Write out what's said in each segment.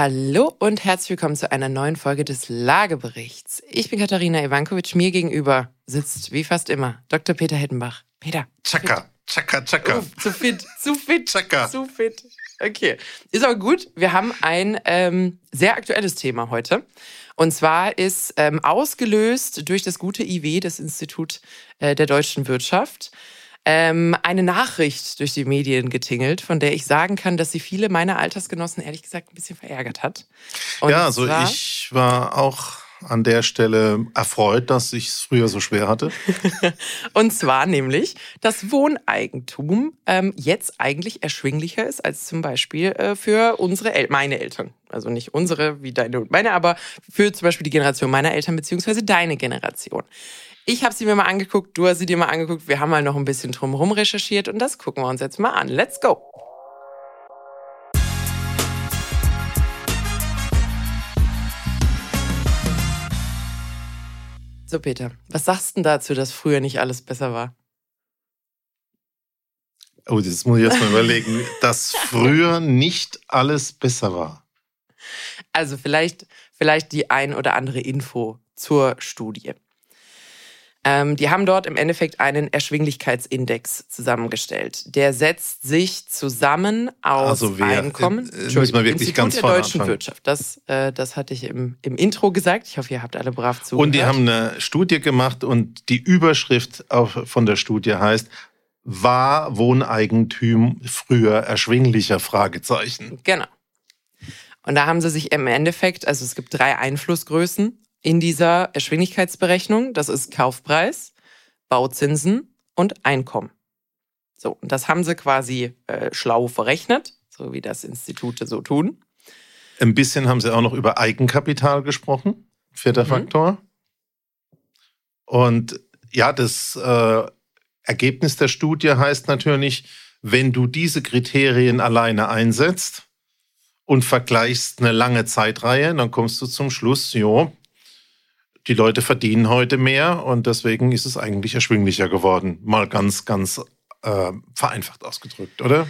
Hallo und herzlich willkommen zu einer neuen Folge des Lageberichts. Ich bin Katharina Ivankovic. Mir gegenüber sitzt, wie fast immer, Dr. Peter Hettenbach. Peter. Chaka, chaka, chaka. Oh, zu fit, zu fit, Chaka. zu fit. Okay, ist aber gut. Wir haben ein ähm, sehr aktuelles Thema heute. Und zwar ist ähm, ausgelöst durch das gute IW, das Institut äh, der deutschen Wirtschaft, ähm, eine Nachricht durch die Medien getingelt, von der ich sagen kann, dass sie viele meiner Altersgenossen ehrlich gesagt ein bisschen verärgert hat. Und ja, also ich war auch an der Stelle erfreut, dass ich es früher so schwer hatte. Und zwar nämlich, dass Wohneigentum ähm, jetzt eigentlich erschwinglicher ist als zum Beispiel äh, für unsere El meine Eltern. Also nicht unsere wie deine und meine, aber für zum Beispiel die Generation meiner Eltern beziehungsweise deine Generation. Ich habe sie mir mal angeguckt, du hast sie dir mal angeguckt. Wir haben mal noch ein bisschen drumherum recherchiert und das gucken wir uns jetzt mal an. Let's go! So, Peter, was sagst du denn dazu, dass früher nicht alles besser war? Oh, das muss ich jetzt mal überlegen, dass früher nicht alles besser war. Also vielleicht, vielleicht die ein oder andere Info zur Studie. Ähm, die haben dort im Endeffekt einen Erschwinglichkeitsindex zusammengestellt. Der setzt sich zusammen aus Also wer- Einkommen. äh, müssen wir wirklich Institut ganz der deutschen anfangen. Wirtschaft. Das, äh, das hatte ich im, im Intro gesagt. Ich hoffe, ihr habt alle brav zugehört. Und die haben eine Studie gemacht und die Überschrift auf, von der Studie heißt, war Wohneigentum früher erschwinglicher? Fragezeichen. Genau. Und da haben sie sich im Endeffekt, also es gibt drei Einflussgrößen in dieser Erschwinglichkeitsberechnung. Das ist Kaufpreis, Bauzinsen und Einkommen. So, und das haben sie quasi äh, schlau verrechnet, so wie das Institute so tun. Ein bisschen haben sie auch noch über Eigenkapital gesprochen. Vierter Mhm. Faktor. Und ja, das äh, Ergebnis der Studie heißt natürlich, wenn du diese Kriterien alleine einsetzt und vergleichst eine lange Zeitreihe, dann kommst du zum Schluss, jo, die Leute verdienen heute mehr und deswegen ist es eigentlich erschwinglicher geworden. Mal ganz, ganz äh, vereinfacht ausgedrückt, oder?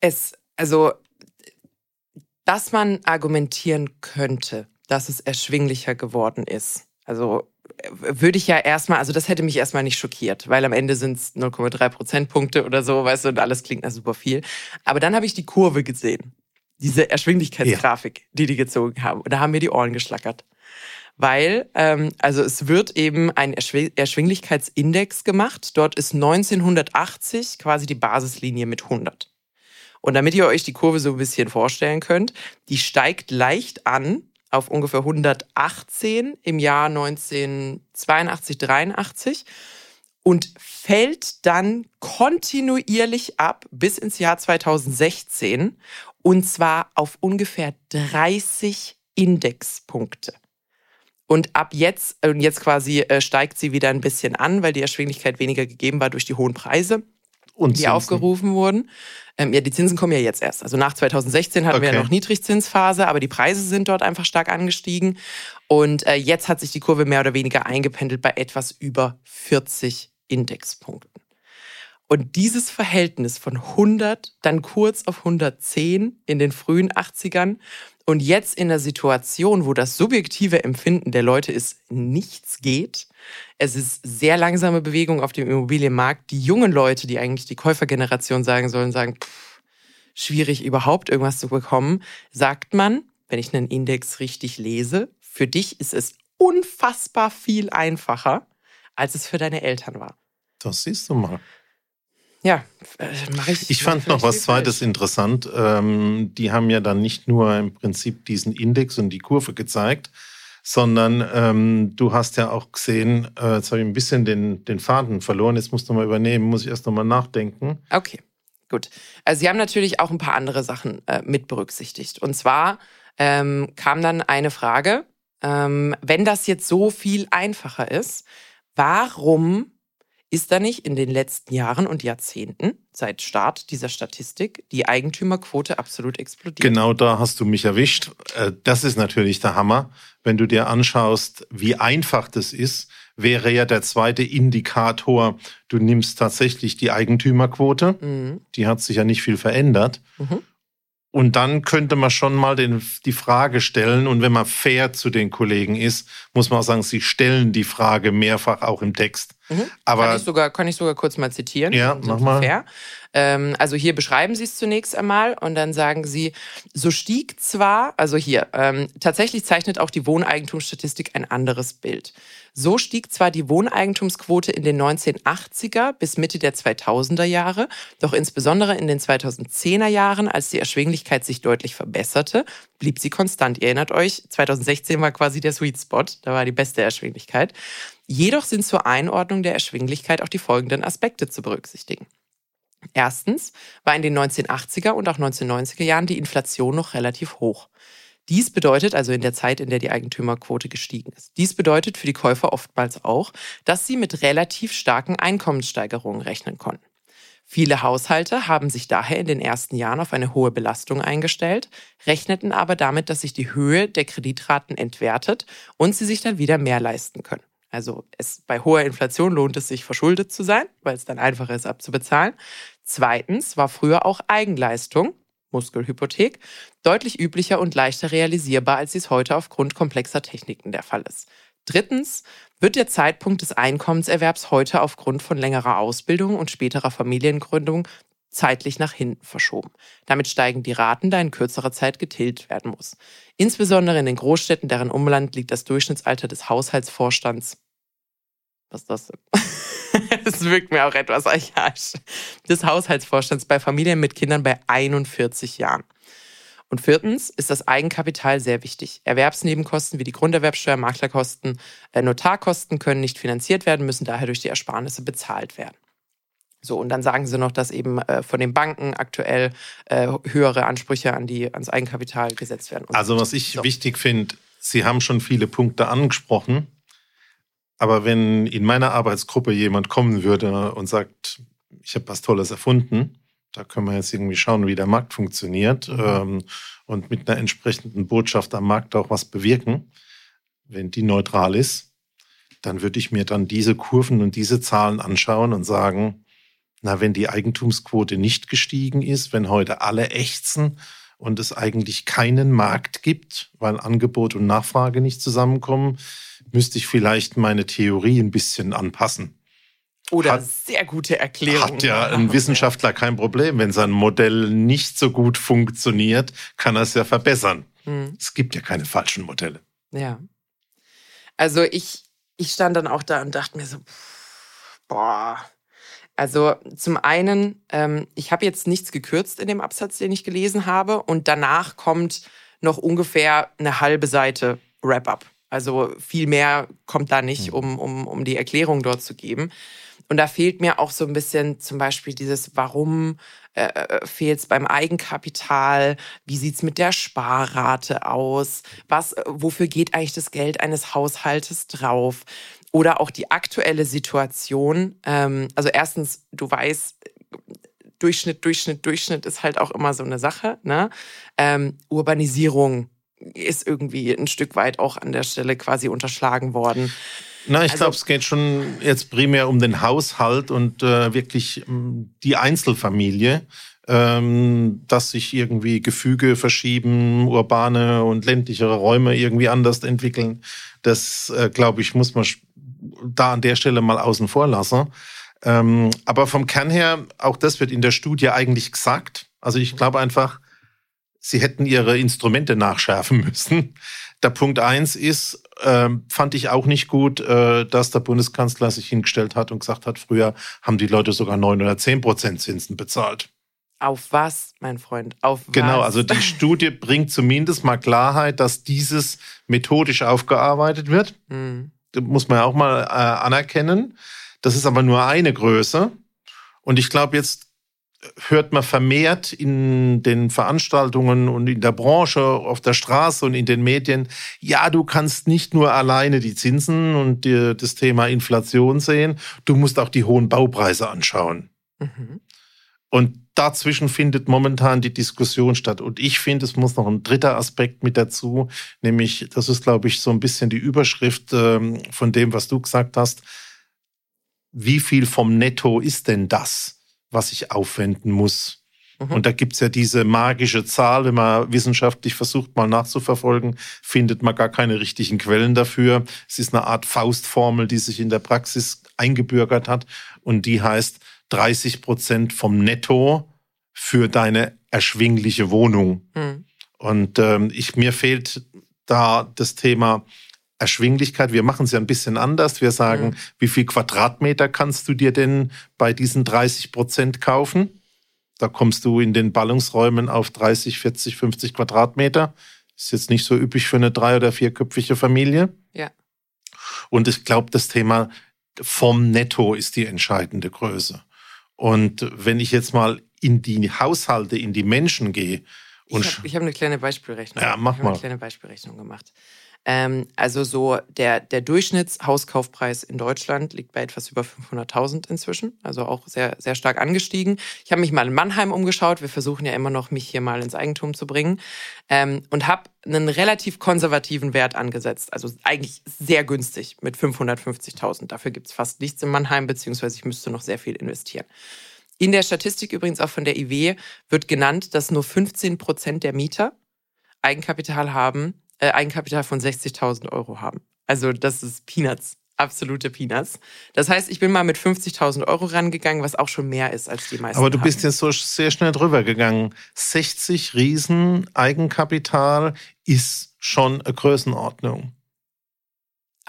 Es, also, dass man argumentieren könnte, dass es erschwinglicher geworden ist. Also würde ich ja erstmal, also das hätte mich erstmal nicht schockiert, weil am Ende sind es 0,3 Prozentpunkte oder so, weißt du, und alles klingt nach super viel. Aber dann habe ich die Kurve gesehen. Diese Erschwinglichkeitsgrafik, die die gezogen haben. Und da haben mir die Ohren geschlackert. Weil, ähm, also es wird eben ein Erschw Erschwinglichkeitsindex gemacht. Dort ist 1980 quasi die Basislinie mit 100. Und damit ihr euch die Kurve so ein bisschen vorstellen könnt, die steigt leicht an auf ungefähr 118 im Jahr 1982, 83 und fällt dann kontinuierlich ab bis ins Jahr 2016 und zwar auf ungefähr 30 Indexpunkte. Und ab jetzt, und jetzt quasi äh, steigt sie wieder ein bisschen an, weil die Erschwinglichkeit weniger gegeben war durch die hohen Preise Und die Zinsen. aufgerufen wurden. Ähm, ja, die Zinsen kommen ja jetzt erst. Also nach 2016 hatten wir ja Okay. noch Niedrigzinsphase, aber die Preise sind dort einfach stark angestiegen. Und äh, jetzt hat sich die Kurve mehr oder weniger eingependelt bei etwas über 40 Indexpunkten. Und dieses Verhältnis von 100, dann kurz auf 110 in den frühen 80ern und jetzt in der Situation, wo das subjektive Empfinden der Leute ist, nichts geht. Es ist sehr langsame Bewegung auf dem Immobilienmarkt. Die jungen Leute, die eigentlich die Käufergeneration sagen sollen, sagen, pff, schwierig überhaupt irgendwas zu bekommen, sagt man, wenn ich einen Index richtig lese, für dich ist es unfassbar viel einfacher, als es für deine Eltern war. Das siehst du mal. Ja, äh, mache ich. Ich fand noch was Zweites falsch. interessant. Ähm, die haben ja dann nicht nur im Prinzip diesen Index und die Kurve gezeigt, sondern ähm, du hast ja auch gesehen, äh, jetzt habe ich ein bisschen den, den Faden verloren, jetzt musst du mal übernehmen, muss ich erst nochmal nachdenken. Okay, gut. Also Sie haben natürlich auch ein paar andere Sachen äh, mit berücksichtigt. Und zwar ähm, kam dann eine Frage, ähm, wenn das jetzt so viel einfacher ist, warum ist da nicht in den letzten Jahren und Jahrzehnten, seit Start dieser Statistik, die Eigentümerquote absolut explodiert? Genau da hast du mich erwischt. Äh, das ist natürlich der Hammer. Wenn du dir anschaust, wie einfach das ist, wäre ja der zweite Indikator, du nimmst tatsächlich die Eigentümerquote. Mhm. Die hat sich ja nicht viel verändert. Mhm. Und dann könnte man schon mal den, die Frage stellen. Und wenn man fair zu den Kollegen ist, muss man auch sagen, sie stellen die Frage mehrfach auch im Text. Mhm. Aber kann ich, sogar, kann ich sogar kurz mal zitieren. Ja, mach mal. Ähm, also hier beschreiben Sie es zunächst einmal und dann sagen Sie, so stieg zwar, also hier, ähm, tatsächlich zeichnet auch die Wohneigentumsstatistik ein anderes Bild. So stieg zwar die Wohneigentumsquote in den 1980er bis Mitte der 2000er Jahre, doch insbesondere in den 2010er Jahren, als die Erschwinglichkeit sich deutlich verbesserte, blieb sie konstant. Ihr erinnert euch, 2016 war quasi der Sweet Spot, da war die beste Erschwinglichkeit. Jedoch sind zur Einordnung der Erschwinglichkeit auch die folgenden Aspekte zu berücksichtigen. Erstens war in den 1980er und auch 1990er Jahren die Inflation noch relativ hoch. Dies bedeutet also in der Zeit, in der die Eigentümerquote gestiegen ist. Dies bedeutet für die Käufer oftmals auch, dass sie mit relativ starken Einkommenssteigerungen rechnen konnten. Viele Haushalte haben sich daher in den ersten Jahren auf eine hohe Belastung eingestellt, rechneten aber damit, dass sich die Höhe der Kreditraten entwertet und sie sich dann wieder mehr leisten können. Also es, bei hoher Inflation lohnt es sich, verschuldet zu sein, weil es dann einfacher ist abzubezahlen. Zweitens war früher auch Eigenleistung, Muskelhypothek, deutlich üblicher und leichter realisierbar, als dies heute aufgrund komplexer Techniken der Fall ist. Drittens wird der Zeitpunkt des Einkommenserwerbs heute aufgrund von längerer Ausbildung und späterer Familiengründung zeitlich nach hinten verschoben. Damit steigen die Raten, da in kürzerer Zeit getilgt werden muss. Insbesondere in den Großstädten, deren Umland liegt das Durchschnittsalter des Haushaltsvorstands. Was ist das denn? das wirkt mir auch etwas archaisch. Des Haushaltsvorstands bei Familien mit Kindern bei 41 Jahren. Und viertens ist das Eigenkapital sehr wichtig. Erwerbsnebenkosten wie die Grunderwerbsteuer, Maklerkosten, äh, Notarkosten können nicht finanziert werden, müssen daher durch die Ersparnisse bezahlt werden. So, und dann sagen sie noch, dass eben äh, von den Banken aktuell äh, höhere Ansprüche an die, ans Eigenkapital gesetzt werden. Also, was ich so. wichtig finde, Sie haben schon viele Punkte angesprochen. Aber wenn in meiner Arbeitsgruppe jemand kommen würde und sagt, ich habe was Tolles erfunden, da können wir jetzt irgendwie schauen, wie der Markt funktioniert mhm. ähm, und mit einer entsprechenden Botschaft am Markt auch was bewirken, wenn die neutral ist, dann würde ich mir dann diese Kurven und diese Zahlen anschauen und sagen, na, wenn die Eigentumsquote nicht gestiegen ist, wenn heute alle ächzen und es eigentlich keinen Markt gibt, weil Angebot und Nachfrage nicht zusammenkommen, müsste ich vielleicht meine Theorie ein bisschen anpassen. Oder hat, sehr gute Erklärung. Hat ja ein Wissenschaftler kein Problem. Wenn sein Modell nicht so gut funktioniert, kann er es ja verbessern. Hm. Es gibt ja keine falschen Modelle. Ja. Also ich, ich stand dann auch da und dachte mir so, boah, also zum einen, ähm, ich habe jetzt nichts gekürzt in dem Absatz, den ich gelesen habe, und danach kommt noch ungefähr eine halbe Seite Wrap-up. Also viel mehr kommt da nicht, hm. um, um, um die Erklärung dort zu geben. Und da fehlt mir auch so ein bisschen zum Beispiel dieses, warum äh, äh fehlt es beim Eigenkapital? Wie sieht's mit der Sparrate aus? Was, äh, wofür geht eigentlich das Geld eines Haushaltes drauf? Oder auch die aktuelle Situation. Ähm, also erstens, du weißt, Durchschnitt, Durchschnitt, Durchschnitt ist halt auch immer so eine Sache. Ne? Ähm, Urbanisierung ist irgendwie ein Stück weit auch an der Stelle quasi unterschlagen worden. Na, ich also, glaube, es geht schon jetzt primär um den Haushalt und äh, wirklich ähm, die Einzelfamilie, ähm, dass sich irgendwie Gefüge verschieben, urbane und ländlichere Räume irgendwie anders entwickeln. Das, äh, glaube ich, muss man da an der Stelle mal außen vor lassen. Ähm, aber vom Kern her, auch das wird in der Studie eigentlich gesagt. Also ich glaube einfach, sie hätten ihre Instrumente nachschärfen müssen. Der Punkt eins ist, äh, fand ich auch nicht gut, äh, dass der Bundeskanzler sich hingestellt hat und gesagt hat, früher haben die Leute sogar neun oder zehn Prozent Zinsen bezahlt. Auf was, mein Freund? Auf was? Genau, also die Studie bringt zumindest mal Klarheit, dass dieses methodisch aufgearbeitet wird. Mhm muss man ja auch mal äh, anerkennen. Das ist aber nur eine Größe. Und ich glaube, jetzt hört man vermehrt in den Veranstaltungen und in der Branche, auf der Straße und in den Medien, ja, du kannst nicht nur alleine die Zinsen und die, das Thema Inflation sehen, du musst auch die hohen Baupreise anschauen. Mhm. Und dazwischen findet momentan die Diskussion statt. Und ich finde, es muss noch ein dritter Aspekt mit dazu, nämlich, das ist, glaube ich, so ein bisschen die Überschrift ähm, von dem, was du gesagt hast. Wie viel vom Netto ist denn das, was ich aufwenden muss? Mhm. Und da gibt es ja diese magische Zahl, wenn man wissenschaftlich versucht, mal nachzuverfolgen, findet man gar keine richtigen Quellen dafür. Es ist eine Art Faustformel, die sich in der Praxis eingebürgert hat und die heißt 30 Prozent vom Netto für deine erschwingliche Wohnung. Mhm. Und ähm, ich, mir fehlt da das Thema Erschwinglichkeit. Wir machen es ja ein bisschen anders. Wir sagen, mhm. wie viel Quadratmeter kannst du dir denn bei diesen 30 Prozent kaufen? Da kommst du in den Ballungsräumen auf 30, 40, 50 Quadratmeter. Ist jetzt nicht so üppig für eine drei- oder vierköpfige Familie. Ja. Und ich glaube, das Thema vom Netto ist die entscheidende Größe. Und wenn ich jetzt mal in die Haushalte, in die Menschen gehe. Und ich habe hab eine kleine Beispielrechnung. Ja, mach ich mal. eine kleine Beispielrechnung gemacht. Ähm, also so der, der Durchschnittshauskaufpreis in Deutschland liegt bei etwas über 500.000 inzwischen, also auch sehr, sehr stark angestiegen. Ich habe mich mal in Mannheim umgeschaut. Wir versuchen ja immer noch, mich hier mal ins Eigentum zu bringen ähm, und habe einen relativ konservativen Wert angesetzt, also eigentlich sehr günstig mit 550.000. Dafür gibt es fast nichts in Mannheim, beziehungsweise ich müsste noch sehr viel investieren. In der Statistik übrigens auch von der IW wird genannt, dass nur 15 Prozent der Mieter Eigenkapital haben, äh, Eigenkapital von 60.000 Euro haben. Also das ist Peanuts, absolute Peanuts. Das heißt, ich bin mal mit 50.000 Euro rangegangen, was auch schon mehr ist als die meisten. Aber du haben. bist jetzt so sehr schnell drüber gegangen. 60 Riesen Eigenkapital ist schon eine Größenordnung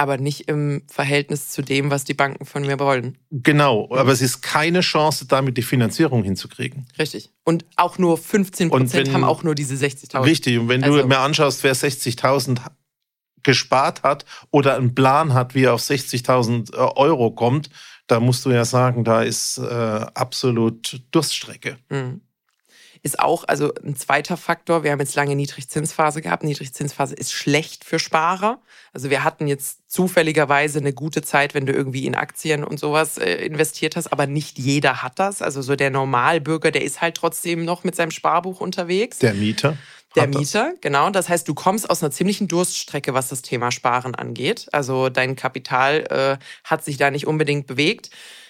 aber nicht im Verhältnis zu dem, was die Banken von mir wollen. Genau, aber es ist keine Chance, damit die Finanzierung hinzukriegen. Richtig. Und auch nur 15 Prozent haben auch nur diese 60.000. Richtig. Und wenn also, du mir anschaust, wer 60.000 gespart hat oder einen Plan hat, wie er auf 60.000 äh, Euro kommt, da musst du ja sagen, da ist äh, absolut Durststrecke. Mhm ist auch also ein zweiter Faktor. Wir haben jetzt lange Niedrigzinsphase gehabt. Niedrigzinsphase ist schlecht für Sparer. Also wir hatten jetzt zufälligerweise eine gute Zeit, wenn du irgendwie in Aktien und sowas äh, investiert hast, aber nicht jeder hat das. Also so der Normalbürger, der ist halt trotzdem noch mit seinem Sparbuch unterwegs. Der Mieter. Der Mieter, genau. Das heißt, du kommst aus einer ziemlichen Durststrecke, was das Thema Sparen angeht. Also dein Kapital äh, hat sich da nicht unbedingt bewegt.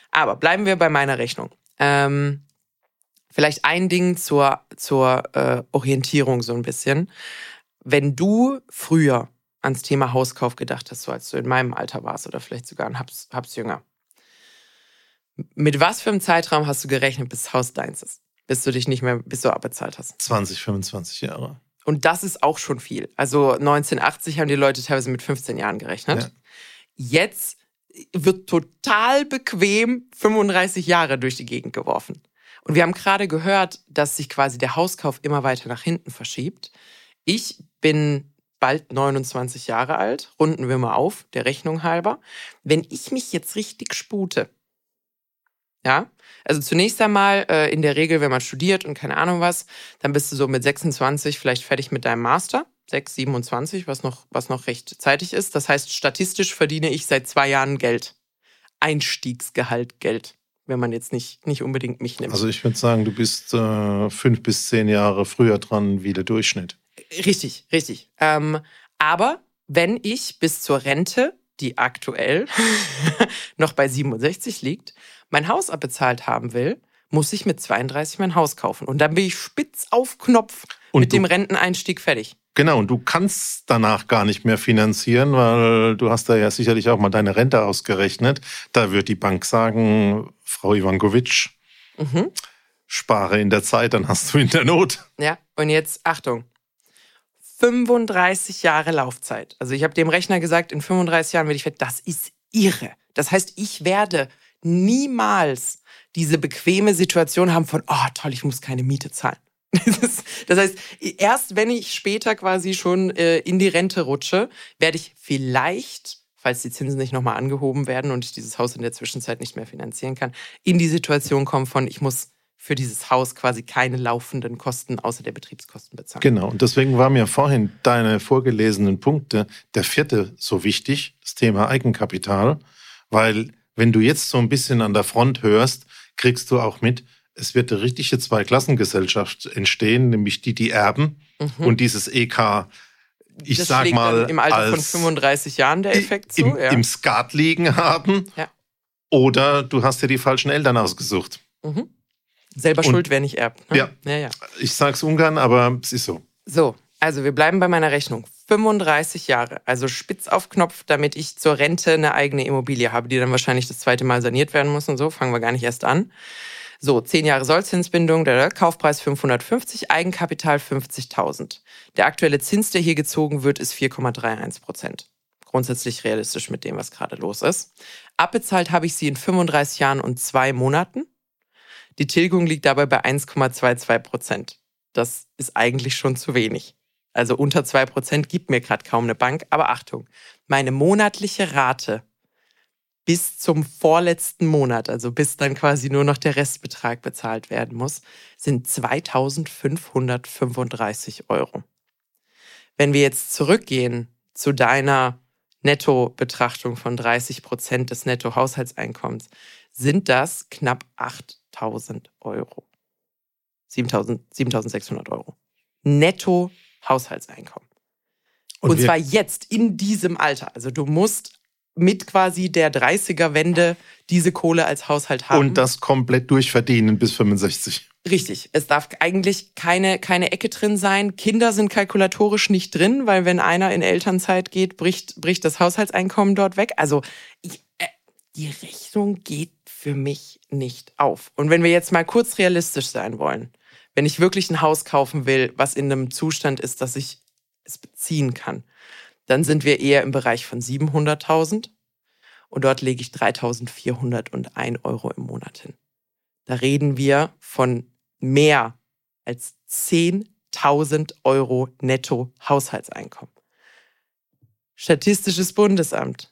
Aber bleiben wir bei meiner Rechnung. Ähm, Vielleicht ein Ding zur, zur äh, Orientierung so ein bisschen. Wenn du früher ans Thema Hauskauf gedacht hast, so als du in meinem Alter warst oder vielleicht sogar ein Habs, Habs jünger, mit was für einem Zeitraum hast du gerechnet, bis das Haus deins ist? Bis du dich nicht mehr, bis du abbezahlt hast? 20, 25 Jahre. Und das ist auch schon viel. Also 1980 haben die Leute teilweise mit 15 Jahren gerechnet. Ja. Jetzt wird total bequem 35 Jahre durch die Gegend geworfen. Und wir haben gerade gehört, dass sich quasi der Hauskauf immer weiter nach hinten verschiebt. Ich bin bald 29 Jahre alt, runden wir mal auf, der Rechnung halber. Wenn ich mich jetzt richtig spute, ja, also zunächst einmal äh, in der Regel, wenn man studiert und keine Ahnung was, dann bist du so mit 26 vielleicht fertig mit deinem Master. 6, 27, was noch, was noch recht zeitig ist. Das heißt, statistisch verdiene ich seit zwei Jahren Geld. Einstiegsgehalt Geld wenn man jetzt nicht, nicht unbedingt mich nimmt. Also ich würde sagen, du bist äh, fünf bis zehn Jahre früher dran wie der Durchschnitt. Richtig, richtig. Ähm, aber wenn ich bis zur Rente, die aktuell noch bei 67 liegt, mein Haus abbezahlt haben will, muss ich mit 32 mein Haus kaufen. Und dann bin ich spitz auf Knopf und mit dem Renteneinstieg fertig. Genau, und du kannst danach gar nicht mehr finanzieren, weil du hast da ja sicherlich auch mal deine Rente ausgerechnet. Da wird die Bank sagen, Frau Ivankovic, mhm. spare in der Zeit, dann hast du in der Not. Ja, und jetzt Achtung. 35 Jahre Laufzeit. Also ich habe dem Rechner gesagt, in 35 Jahren werde ich fertig. Das ist irre. Das heißt, ich werde niemals diese bequeme Situation haben von, oh toll, ich muss keine Miete zahlen. Das heißt, erst wenn ich später quasi schon äh, in die Rente rutsche, werde ich vielleicht, falls die Zinsen nicht nochmal angehoben werden und ich dieses Haus in der Zwischenzeit nicht mehr finanzieren kann, in die Situation kommen von, ich muss für dieses Haus quasi keine laufenden Kosten außer der Betriebskosten bezahlen. Genau, und deswegen war mir vorhin deine vorgelesenen Punkte, der vierte so wichtig, das Thema Eigenkapital, weil wenn du jetzt so ein bisschen an der Front hörst, kriegst du auch mit, es wird eine richtige Zweiklassengesellschaft entstehen, nämlich die, die erben mhm. und dieses EK, ich das sag mal, im Alter von 35 Jahren der Effekt zu, im, ja. im Skat liegen haben. Ja. Oder du hast dir die falschen Eltern ausgesucht. Mhm. Selber Und- schuld, wer nicht erbt. Ne? Ja. ja, ja. Ich sag's ungern, aber es ist so. So, also wir bleiben bei meiner Rechnung. 35 Jahre, also spitz auf Knopf, damit ich zur Rente eine eigene Immobilie habe, die dann wahrscheinlich das zweite Mal saniert werden muss und so. Fangen wir gar nicht erst an. So, 10 Jahre Sollzinsbindung, der Kaufpreis 550, Eigenkapital 50.000. Der aktuelle Zins, der hier gezogen wird, ist 4,31 Prozent. Grundsätzlich realistisch mit dem, was gerade los ist. Abbezahlt habe ich sie in 35 Jahren und zwei Monaten. Die Tilgung liegt dabei bei 1,22 Prozent. Das ist eigentlich schon zu wenig. Also unter 2 Prozent gibt mir gerade kaum eine Bank. Aber Achtung, meine monatliche Rate bis zum vorletzten Monat, also bis dann quasi nur noch der Restbetrag bezahlt werden muss, sind 2535 Euro. Wenn wir jetzt zurückgehen zu deiner Nettobetrachtung von 30 Prozent des Nettohaushaltseinkommens, sind das knapp 8000 Euro. 7000 7600 Euro. Netto Haushaltseinkommen. Und, wir- zwar jetzt in diesem Alter. Also du musst mit quasi der 30er-Wende diese Kohle als Haushalt haben. Und das komplett durchverdienen bis 65. Richtig. Es darf eigentlich keine, keine Ecke drin sein. Kinder sind kalkulatorisch nicht drin, weil wenn einer in Elternzeit geht, bricht, bricht das Haushaltseinkommen dort weg. Also ich, äh, die Rechnung geht für mich nicht auf. Und wenn wir jetzt mal kurz realistisch sein wollen, wenn ich wirklich ein Haus kaufen will, was in einem Zustand ist, dass ich es beziehen kann, dann sind wir eher im Bereich von 700.000 und dort lege ich 3.401 Euro im Monat hin. Da reden wir von mehr als 10.000 Euro netto Haushaltseinkommen. Statistisches Bundesamt.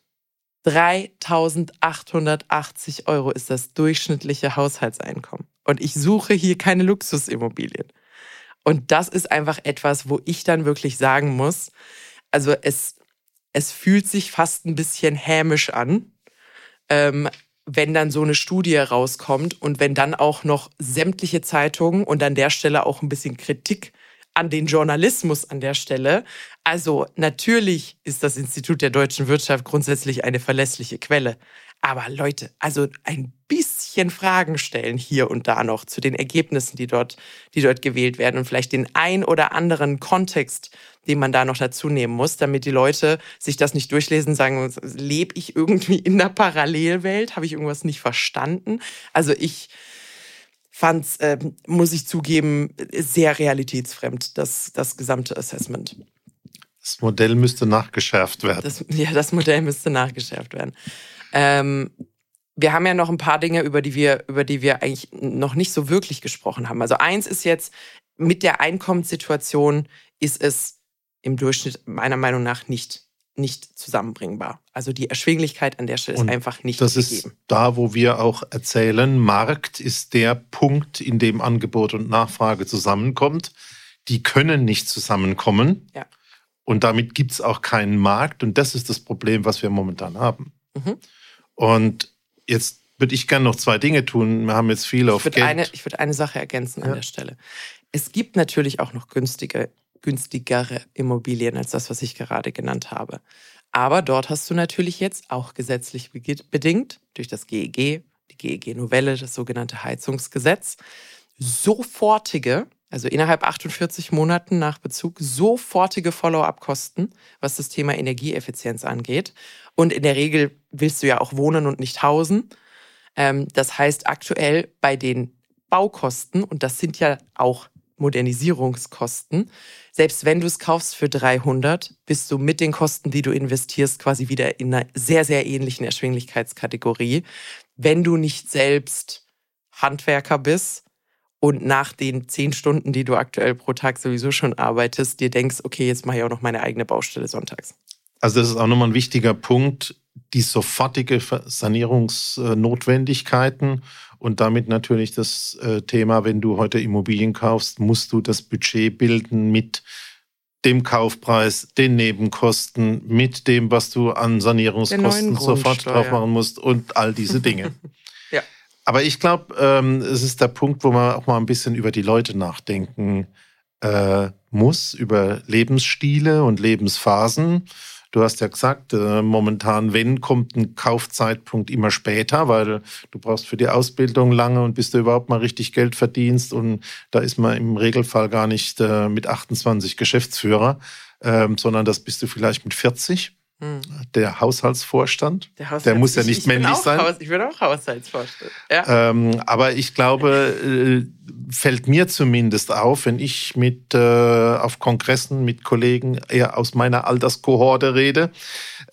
3.880 Euro ist das durchschnittliche Haushaltseinkommen. Und ich suche hier keine Luxusimmobilien. Und das ist einfach etwas, wo ich dann wirklich sagen muss, also es, es fühlt sich fast ein bisschen hämisch an, ähm, wenn dann so eine Studie rauskommt und wenn dann auch noch sämtliche Zeitungen und an der Stelle auch ein bisschen Kritik an den Journalismus an der Stelle. Also natürlich ist das Institut der deutschen Wirtschaft grundsätzlich eine verlässliche Quelle. Aber Leute, also ein bisschen Fragen stellen hier und da noch zu den Ergebnissen, die dort, die dort gewählt werden und vielleicht den ein oder anderen Kontext, den man da noch dazu nehmen muss, damit die Leute sich das nicht durchlesen, sagen, lebe ich irgendwie in einer Parallelwelt? Habe ich irgendwas nicht verstanden? Also ich fand's, äh, muss ich zugeben, sehr realitätsfremd, das, das gesamte Assessment. Das Modell müsste nachgeschärft werden. Das, ja, das Modell müsste nachgeschärft werden. Ähm, wir haben ja noch ein paar Dinge, über die wir, über die wir eigentlich noch nicht so wirklich gesprochen haben. Also eins ist jetzt, mit der Einkommenssituation ist es im Durchschnitt meiner Meinung nach nicht, nicht zusammenbringbar. Also die Erschwinglichkeit an der Stelle ist Und einfach nicht Das gegeben. ist da, wo wir auch erzählen, Markt ist der Punkt, in dem Angebot und Nachfrage zusammenkommt. Die können nicht zusammenkommen. Ja. Und damit gibt es auch keinen Markt. Und das ist das Problem, was wir momentan haben. Mhm. Und jetzt würde ich gerne noch zwei Dinge tun. Wir haben jetzt viel auf Ich Geld. eine, ich würde eine Sache ergänzen an Ja. der Stelle. Es gibt natürlich auch noch günstige, günstigere Immobilien als das, was ich gerade genannt habe. Aber dort hast du natürlich jetzt auch gesetzlich bedingt durch das GEG, die GEG-Novelle, das sogenannte Heizungsgesetz, sofortige, also innerhalb 48 Monaten nach Bezug, sofortige Follow-up-Kosten, was das Thema Energieeffizienz angeht. Und in der Regel willst du ja auch wohnen und nicht hausen. Ähm, das heißt, aktuell bei den Baukosten, und das sind ja auch Modernisierungskosten, selbst wenn du es kaufst für 300, bist du mit den Kosten, die du investierst, quasi wieder in einer sehr, sehr ähnlichen Erschwinglichkeitskategorie. Wenn du nicht selbst Handwerker bist und nach den zehn Stunden, die du aktuell pro Tag sowieso schon arbeitest, dir denkst, okay, jetzt mache ich auch noch meine eigene Baustelle sonntags. Also das ist auch nochmal ein wichtiger Punkt, die sofortige Sanierungsnotwendigkeiten und damit natürlich das äh, Thema, wenn du heute Immobilien kaufst, musst du das Budget bilden mit dem Kaufpreis, den Nebenkosten, mit dem, was du an Sanierungskosten sofort drauf machen musst und all diese Dinge. Aber ich glaube, ähm, es ist der Punkt, wo man auch mal ein bisschen über die Leute nachdenken äh, muss, über Lebensstile und Lebensphasen. Du hast ja gesagt, äh, momentan, wenn, kommt ein Kaufzeitpunkt immer später, weil du brauchst für die Ausbildung lange und bis du überhaupt mal richtig Geld verdienst. Und da ist man im Regelfall gar nicht äh, mit 28 Geschäftsführer, ähm, sondern das bist du vielleicht mit 40. Hm. Der Haushaltsvorstand. Der, Haushalts der muss ja nicht ich, ich männlich sein. Haus, ich bin auch Haushaltsvorstand. Ja. Ähm, aber ich glaube, äh, fällt mir zumindest auf, wenn ich mit äh, auf Kongressen mit Kollegen eher aus meiner Alterskohorte rede,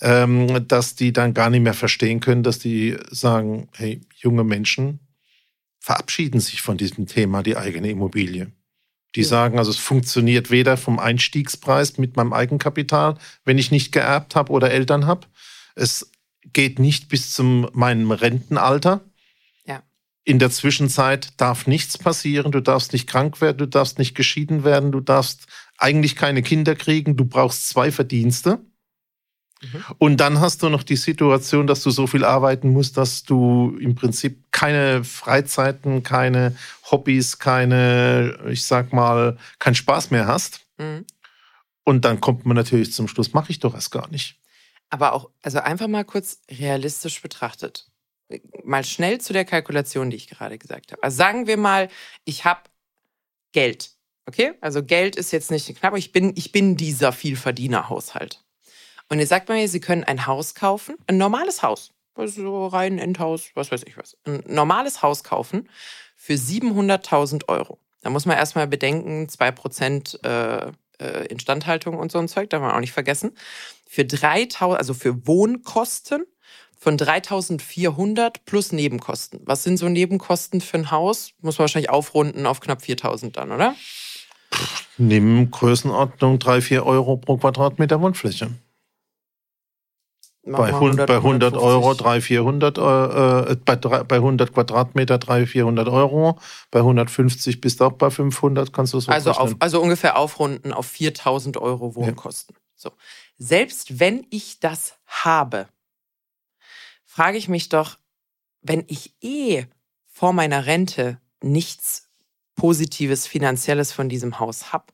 ähm, dass die dann gar nicht mehr verstehen können, dass die sagen, hey, junge Menschen verabschieden sich von diesem Thema, die eigene Immobilie. Die ja. sagen, also es funktioniert weder vom Einstiegspreis mit meinem Eigenkapital, wenn ich nicht geerbt habe oder Eltern habe. Es geht nicht bis zum meinem Rentenalter. Ja. In der Zwischenzeit darf nichts passieren. Du darfst nicht krank werden, du darfst nicht geschieden werden, du darfst eigentlich keine Kinder kriegen. Du brauchst zwei Verdienste. Mhm. Und dann hast du noch die Situation, dass du so viel arbeiten musst, dass du im Prinzip keine Freizeiten, keine Hobbys, keine, ich sag mal, keinen Spaß mehr hast. Mhm. Und dann kommt man natürlich zum Schluss, mache ich doch erst gar nicht. Aber auch, also einfach mal kurz realistisch betrachtet. Mal schnell zu der Kalkulation, die ich gerade gesagt habe. Also sagen wir mal, ich habe Geld. Okay? Also Geld ist jetzt nicht knapp, ich bin, ich bin dieser Vielverdienerhaushalt. Und ihr sagt mir, Sie können ein Haus kaufen, ein normales Haus, so rein Endhaus, was weiß ich was, ein normales Haus kaufen für 700.000 Euro. Da muss man erstmal bedenken, 2% äh, äh, Instandhaltung und so ein Zeug, darf man auch nicht vergessen. Für 3000, also für Wohnkosten von 3400 plus Nebenkosten. Was sind so Nebenkosten für ein Haus? Muss man wahrscheinlich aufrunden auf knapp 4000 dann, oder? Nehmen Größenordnung 3, 4 Euro pro Quadratmeter Wohnfläche bei 100, bei 100 Euro 300, 400, äh, äh, bei, bei 100 Quadratmeter 300, 400 Euro, bei 150 bist du auch bei 500, kannst du so also, auf, also ungefähr aufrunden auf 4000 Euro Wohnkosten. Ja. So. Selbst wenn ich das habe, frage ich mich doch, wenn ich eh vor meiner Rente nichts Positives, Finanzielles von diesem Haus habe,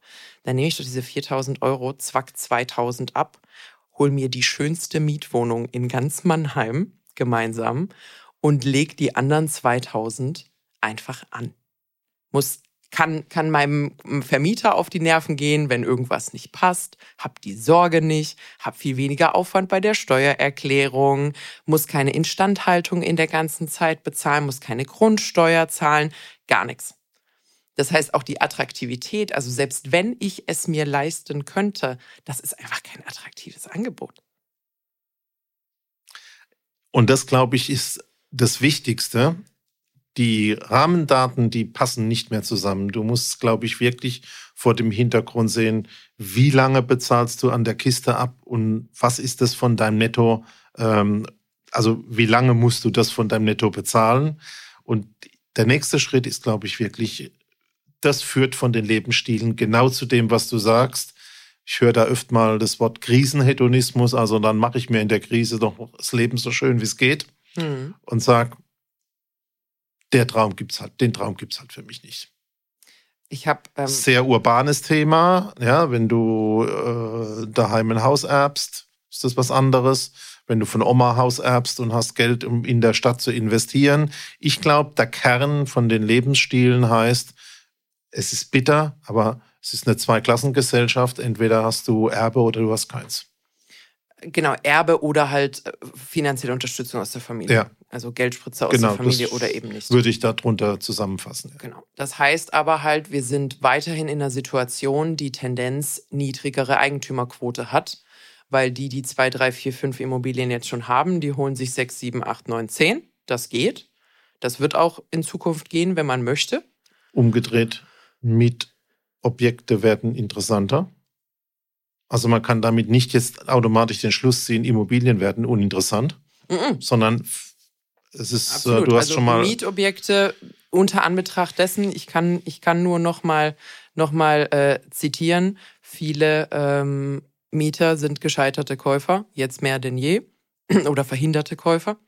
dann nehme ich doch diese 4000 Euro, zwack 2000 ab hol mir die schönste Mietwohnung in ganz Mannheim gemeinsam und leg die anderen 2000 einfach an. Muss kann, kann meinem Vermieter auf die Nerven gehen, wenn irgendwas nicht passt, hab die Sorge nicht, hab viel weniger Aufwand bei der Steuererklärung, muss keine Instandhaltung in der ganzen Zeit bezahlen, muss keine Grundsteuer zahlen, gar nichts. Das heißt, auch die Attraktivität, also selbst wenn ich es mir leisten könnte, das ist einfach kein attraktives Angebot. Und das, glaube ich, ist das Wichtigste. Die Rahmendaten, die passen nicht mehr zusammen. Du musst, glaube ich, wirklich vor dem Hintergrund sehen, wie lange bezahlst du an der Kiste ab und was ist das von deinem Netto? Ähm, also wie lange musst du das von deinem Netto bezahlen? Und der nächste Schritt ist, glaube ich, wirklich das führt von den Lebensstilen genau zu dem, was du sagst. Ich höre da öfter mal das Wort Krisenhedonismus, also dann mache ich mir in der Krise doch das Leben so schön, wie es geht mhm. und sage, der Traum gibt's halt, den Traum gibt's halt für mich nicht. Ich habe ähm sehr urbanes Thema, ja, wenn du äh, daheim ein Haus erbst, ist das was anderes. Wenn du von Oma Haus erbst und hast Geld, um in der Stadt zu investieren. Ich glaube, der Kern von den Lebensstilen heißt, es ist bitter, aber es ist eine Zweiklassengesellschaft. Entweder hast du Erbe oder du hast keins. Genau, Erbe oder halt äh, finanzielle Unterstützung aus der Familie. Ja. Also Geldspritze aus genau, der Familie oder eben nicht. Würde ich darunter zusammenfassen. Ja. Genau. Das heißt aber halt, wir sind weiterhin in einer Situation, die Tendenz niedrigere Eigentümerquote hat, weil die, die zwei, drei, vier, fünf Immobilien jetzt schon haben, die holen sich sechs, sieben, acht, neun, zehn. Das geht. Das wird auch in Zukunft gehen, wenn man möchte. Umgedreht Mietobjekte werden interessanter. Also man kann damit nicht jetzt automatisch den Schluss ziehen, Immobilien werden uninteressant, mhm. sondern es ist, äh, Absolut. du hast also schon mal. Mietobjekte unter Anbetracht dessen, ich kann, ich kann nur noch mal, noch mal äh, zitieren, viele ähm, Mieter sind gescheiterte Käufer, jetzt mehr denn je, oder verhinderte Käufer.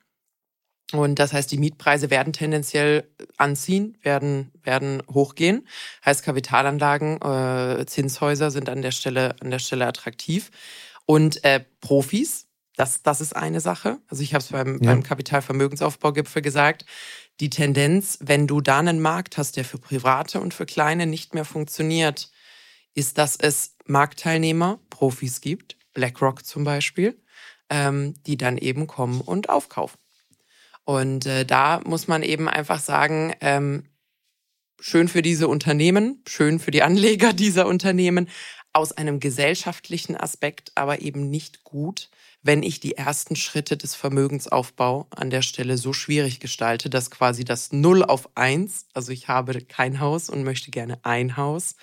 Und das heißt, die Mietpreise werden tendenziell anziehen, werden, werden hochgehen. Heißt, Kapitalanlagen, äh, Zinshäuser sind an der Stelle, an der Stelle attraktiv. Und äh, Profis, das, das ist eine Sache. Also ich habe es beim, ja. beim Kapitalvermögensaufbaugipfel gesagt. Die Tendenz, wenn du da einen Markt hast, der für Private und für Kleine nicht mehr funktioniert, ist, dass es Marktteilnehmer, Profis gibt, BlackRock zum Beispiel, ähm, die dann eben kommen und aufkaufen. Und äh, da muss man eben einfach sagen, ähm, schön für diese Unternehmen, schön für die Anleger dieser Unternehmen, aus einem gesellschaftlichen Aspekt aber eben nicht gut, wenn ich die ersten Schritte des Vermögensaufbau an der Stelle so schwierig gestalte, dass quasi das Null auf eins, also ich habe kein Haus und möchte gerne ein Haus,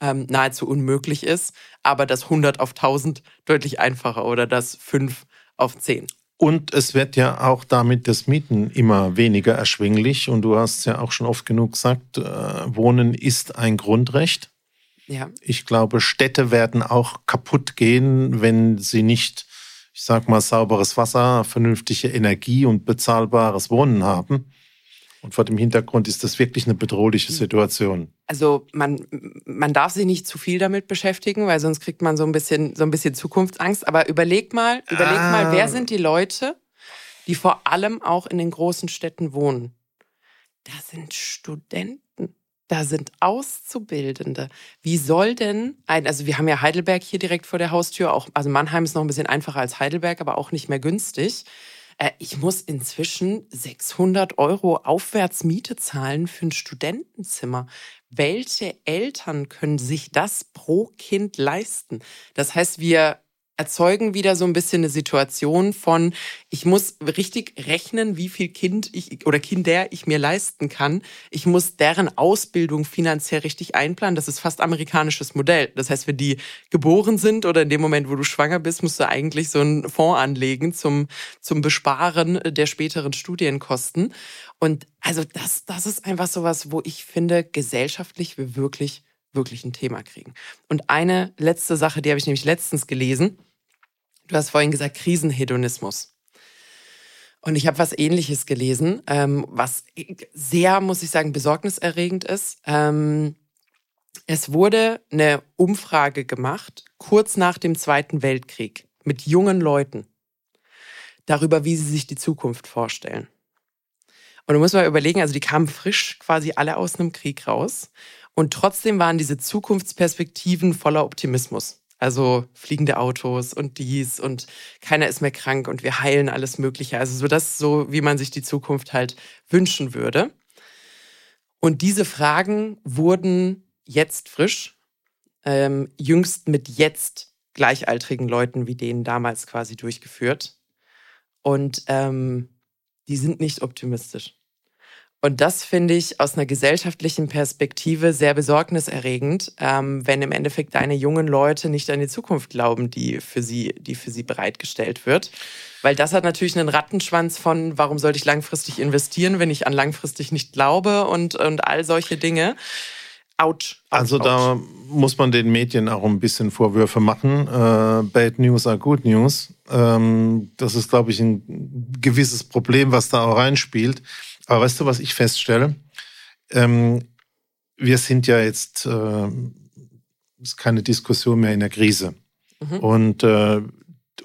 ähm, nahezu unmöglich ist, aber das 100 auf 1000 deutlich einfacher oder das 5 auf 10. Und es wird ja auch damit das Mieten immer weniger erschwinglich. Und du hast ja auch schon oft genug gesagt, äh, Wohnen ist ein Grundrecht. Ja. Ich glaube, Städte werden auch kaputt gehen, wenn sie nicht, ich sag mal, sauberes Wasser, vernünftige Energie und bezahlbares Wohnen haben. Und vor dem Hintergrund ist das wirklich eine bedrohliche hm. Situation. Also man, man darf sich nicht zu viel damit beschäftigen, weil sonst kriegt man so ein bisschen, so ein bisschen Zukunftsangst. Aber überleg mal, überleg ah. mal, wer sind die Leute, die vor allem auch in den großen Städten wohnen? Das sind Studenten. Da sind Auszubildende. Wie soll denn ein, also wir haben ja Heidelberg hier direkt vor der Haustür, auch, also Mannheim ist noch ein bisschen einfacher als Heidelberg, aber auch nicht mehr günstig. Äh, ich muss inzwischen 600 Euro Aufwärtsmiete zahlen für ein Studentenzimmer. Welche Eltern können sich das pro Kind leisten? Das heißt, wir erzeugen wieder so ein bisschen eine Situation von, ich muss richtig rechnen, wie viel Kind ich oder Kinder ich mir leisten kann. Ich muss deren Ausbildung finanziell richtig einplanen. Das ist fast amerikanisches Modell. Das heißt, wenn die geboren sind oder in dem Moment, wo du schwanger bist, musst du eigentlich so einen Fonds anlegen zum, zum Besparen der späteren Studienkosten. Und also das, das ist einfach sowas, wo ich finde, gesellschaftlich wir wirklich wirklich ein Thema kriegen. Und eine letzte Sache, die habe ich nämlich letztens gelesen. Du hast vorhin gesagt, Krisenhedonismus. Und ich habe was Ähnliches gelesen, ähm, was sehr, muss ich sagen, besorgniserregend ist. Ähm, es wurde eine Umfrage gemacht, kurz nach dem Zweiten Weltkrieg, mit jungen Leuten, darüber, wie sie sich die Zukunft vorstellen. Und du musst mal überlegen, also die kamen frisch quasi alle aus einem Krieg raus. Und trotzdem waren diese Zukunftsperspektiven voller Optimismus. Also fliegende Autos und dies und keiner ist mehr krank und wir heilen alles Mögliche. Also so das so, wie man sich die Zukunft halt wünschen würde. Und diese Fragen wurden jetzt frisch, ähm, jüngst mit jetzt gleichaltrigen Leuten wie denen damals quasi durchgeführt. Und ähm, die sind nicht optimistisch. Und das finde ich aus einer gesellschaftlichen Perspektive sehr besorgniserregend, ähm, wenn im Endeffekt deine jungen Leute nicht an die Zukunft glauben, die für sie, die für sie bereitgestellt wird. Weil das hat natürlich einen Rattenschwanz von, warum sollte ich langfristig investieren, wenn ich an langfristig nicht glaube und, und all solche Dinge. Ouch. also da muss man den Medien auch ein bisschen Vorwürfe machen. Äh, bad News are good news. Ähm, das ist, glaube ich, ein gewisses Problem, was da auch reinspielt. Aber weißt du, was ich feststelle? Ähm, wir sind ja jetzt, äh, ist keine Diskussion mehr in der Krise. Mhm. Und äh,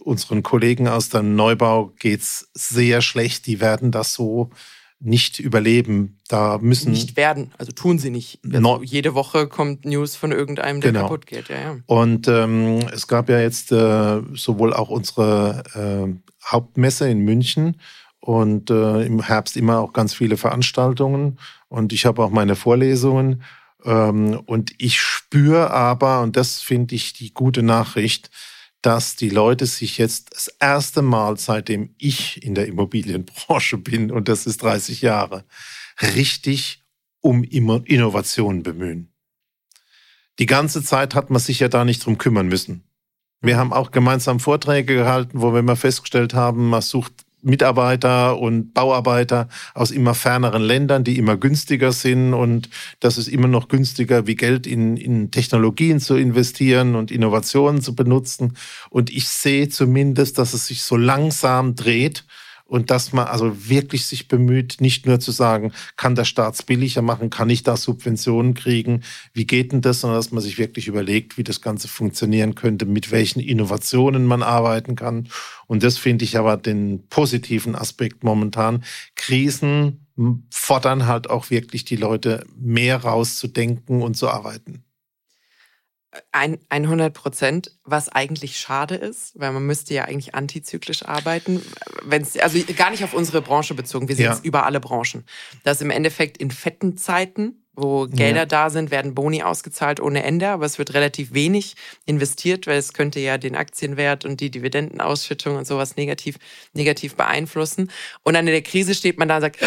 unseren Kollegen aus dem Neubau geht's sehr schlecht. Die werden das so nicht überleben. Da müssen nicht werden, also tun sie nicht. Also no jede Woche kommt News von irgendeinem, der genau. kaputt geht. Ja, ja. Und ähm, es gab ja jetzt äh, sowohl auch unsere äh, Hauptmesse in München und äh, im Herbst immer auch ganz viele Veranstaltungen und ich habe auch meine Vorlesungen ähm, und ich spüre aber, und das finde ich die gute Nachricht, dass die Leute sich jetzt das erste Mal, seitdem ich in der Immobilienbranche bin, und das ist 30 Jahre, richtig um Innovation bemühen. Die ganze Zeit hat man sich ja da nicht drum kümmern müssen. Wir haben auch gemeinsam Vorträge gehalten, wo wir immer festgestellt haben, man sucht Mitarbeiter und Bauarbeiter aus immer ferneren Ländern, die immer günstiger sind und das ist immer noch günstiger, wie Geld in, in Technologien zu investieren und Innovationen zu benutzen. Und ich sehe zumindest, dass es sich so langsam dreht und dass man also wirklich sich bemüht, nicht nur zu sagen, kann der Staat billiger machen, kann ich da Subventionen kriegen, wie geht denn das, sondern dass man sich wirklich überlegt, wie das Ganze funktionieren könnte, mit welchen Innovationen man arbeiten kann. Und das finde ich aber den positiven Aspekt momentan. Krisen fordern halt auch wirklich die Leute, mehr rauszudenken und zu arbeiten. Ein, 100 Prozent, was eigentlich schade ist, weil man müsste ja eigentlich antizyklisch arbeiten, wenn's, also gar nicht auf unsere Branche bezogen, wir sehen es über alle Branchen. Dass im Endeffekt in fetten Zeiten, wo Gelder ja. da sind, werden Boni ausgezahlt ohne Ende, aber es wird relativ wenig investiert, weil es könnte ja den Aktienwert und die Dividendenausschüttung und sowas negativ, negativ beeinflussen. Und dann in der Krise steht man da und sagt,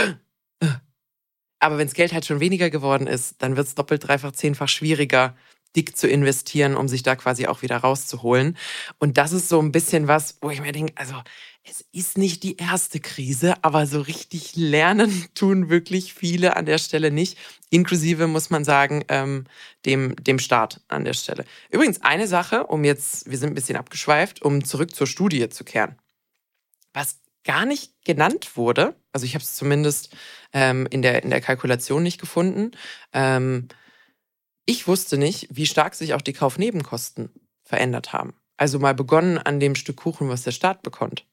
aber wenn das Geld halt schon weniger geworden ist, dann wird es doppelt, dreifach, zehnfach schwieriger, dick zu investieren, um sich da quasi auch wieder rauszuholen. Und das ist so ein bisschen was, wo ich mir denke, also es ist nicht die erste Krise, aber so richtig lernen tun wirklich viele an der Stelle nicht. Inklusive, muss man sagen, ähm, dem, dem Staat an der Stelle. Übrigens, eine Sache, um jetzt, wir sind ein bisschen abgeschweift, um zurück zur Studie zu kehren. Was gar nicht genannt wurde, also ich habe es zumindest ähm, in, der, in der Kalkulation nicht gefunden, ähm, ich wusste nicht, wie stark sich auch die Kaufnebenkosten verändert haben. Also mal begonnen an dem Stück Kuchen, was der Staat bekommt.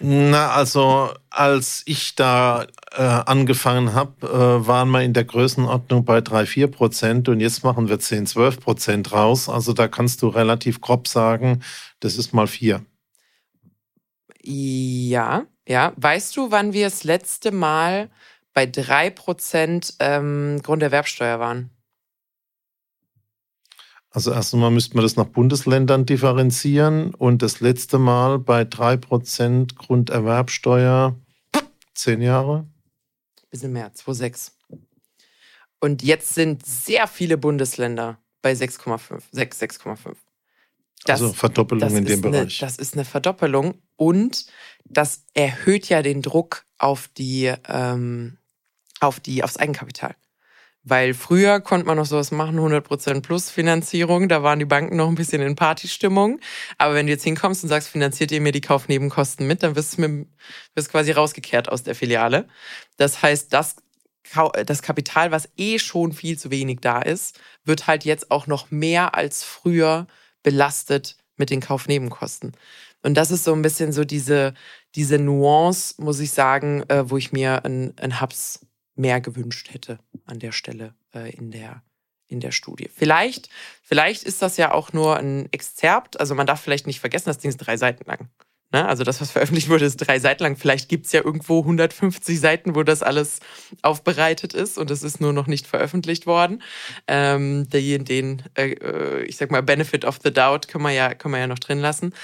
Na, also als ich da äh, angefangen habe, äh, waren wir in der Größenordnung bei 3, 4 Prozent und jetzt machen wir 10, 12 Prozent raus. Also da kannst du relativ grob sagen, das ist mal vier. Ja, ja. Weißt du, wann wir das letzte Mal bei 3% ähm, Grunderwerbsteuer waren. Also erst einmal müsste man das nach Bundesländern differenzieren und das letzte Mal bei 3% Grunderwerbsteuer zehn Jahre? Bisschen mehr, 2,6. Und jetzt sind sehr viele Bundesländer bei 6,5, 6, 6,5. also Verdoppelung in dem Bereich. Eine, das ist eine Verdoppelung und das erhöht ja den Druck auf die ähm, auf die, aufs Eigenkapital. Weil früher konnte man noch sowas machen, 100% plus Finanzierung, da waren die Banken noch ein bisschen in Partystimmung. Aber wenn du jetzt hinkommst und sagst, finanziert ihr mir die Kaufnebenkosten mit, dann wirst du mit, wirst quasi rausgekehrt aus der Filiale. Das heißt, das, das Kapital, was eh schon viel zu wenig da ist, wird halt jetzt auch noch mehr als früher belastet mit den Kaufnebenkosten. Und das ist so ein bisschen so diese, diese Nuance, muss ich sagen, äh, wo ich mir ein, ein Hubs mehr gewünscht hätte an der Stelle äh, in der in der Studie. Vielleicht, vielleicht ist das ja auch nur ein Exzerpt. Also man darf vielleicht nicht vergessen, das Ding ist drei Seiten lang. Ne? Also das, was veröffentlicht wurde, ist drei Seiten lang. Vielleicht gibt's ja irgendwo 150 Seiten, wo das alles aufbereitet ist und es ist nur noch nicht veröffentlicht worden. Ähm, den, den äh, äh, ich sag mal, Benefit of the Doubt können wir ja, können wir ja noch drin lassen.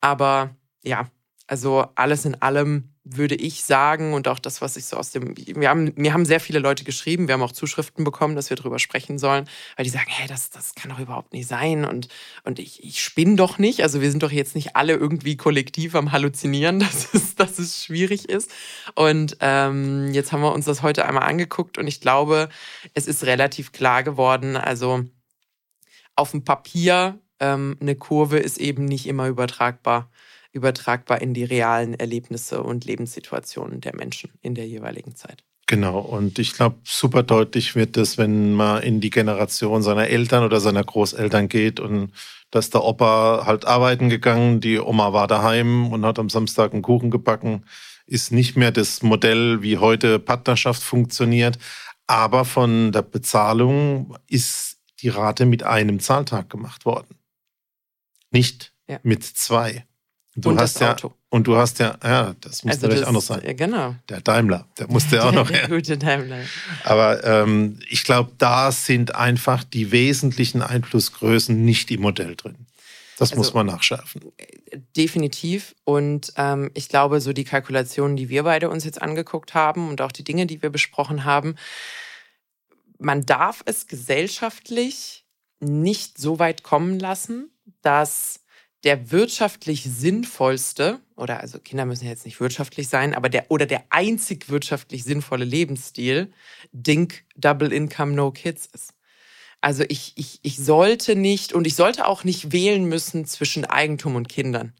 Aber ja, also alles in allem würde ich sagen, und auch das, was ich so aus dem, wir haben, mir haben sehr viele Leute geschrieben, wir haben auch Zuschriften bekommen, dass wir darüber sprechen sollen, weil die sagen, hey, das, das kann doch überhaupt nicht sein und, und ich, ich spinne doch nicht, also wir sind doch jetzt nicht alle irgendwie kollektiv am Halluzinieren, dass es, dass es schwierig ist. Und ähm, jetzt haben wir uns das heute einmal angeguckt und ich glaube, es ist relativ klar geworden, also auf dem Papier ähm, eine Kurve ist eben nicht immer übertragbar übertragbar in die realen Erlebnisse und Lebenssituationen der Menschen in der jeweiligen Zeit. Genau, und ich glaube, super deutlich wird es, wenn man in die Generation seiner Eltern oder seiner Großeltern geht und dass der Opa halt arbeiten gegangen, die Oma war daheim und hat am Samstag einen Kuchen gebacken, ist nicht mehr das Modell, wie heute Partnerschaft funktioniert, aber von der Bezahlung ist die Rate mit einem Zahltag gemacht worden. Nicht ja. mit zwei. Du und hast das Auto. Ja, und du hast ja, ja, das muss also natürlich auch noch sein. Ja, genau. Der Daimler, der musste ja auch noch her. Der gute Daimler. Aber ähm, ich glaube, da sind einfach die wesentlichen Einflussgrößen nicht im Modell drin. Das also, muss man nachschärfen. Definitiv. Und ähm, ich glaube, so die Kalkulationen, die wir beide uns jetzt angeguckt haben und auch die Dinge, die wir besprochen haben, man darf es gesellschaftlich nicht so weit kommen lassen, dass der wirtschaftlich sinnvollste, oder also Kinder müssen jetzt nicht wirtschaftlich sein, aber der oder der einzig wirtschaftlich sinnvolle Lebensstil Dink Double Income No Kids ist. Also ich, ich, ich sollte nicht und ich sollte auch nicht wählen müssen zwischen Eigentum und Kindern.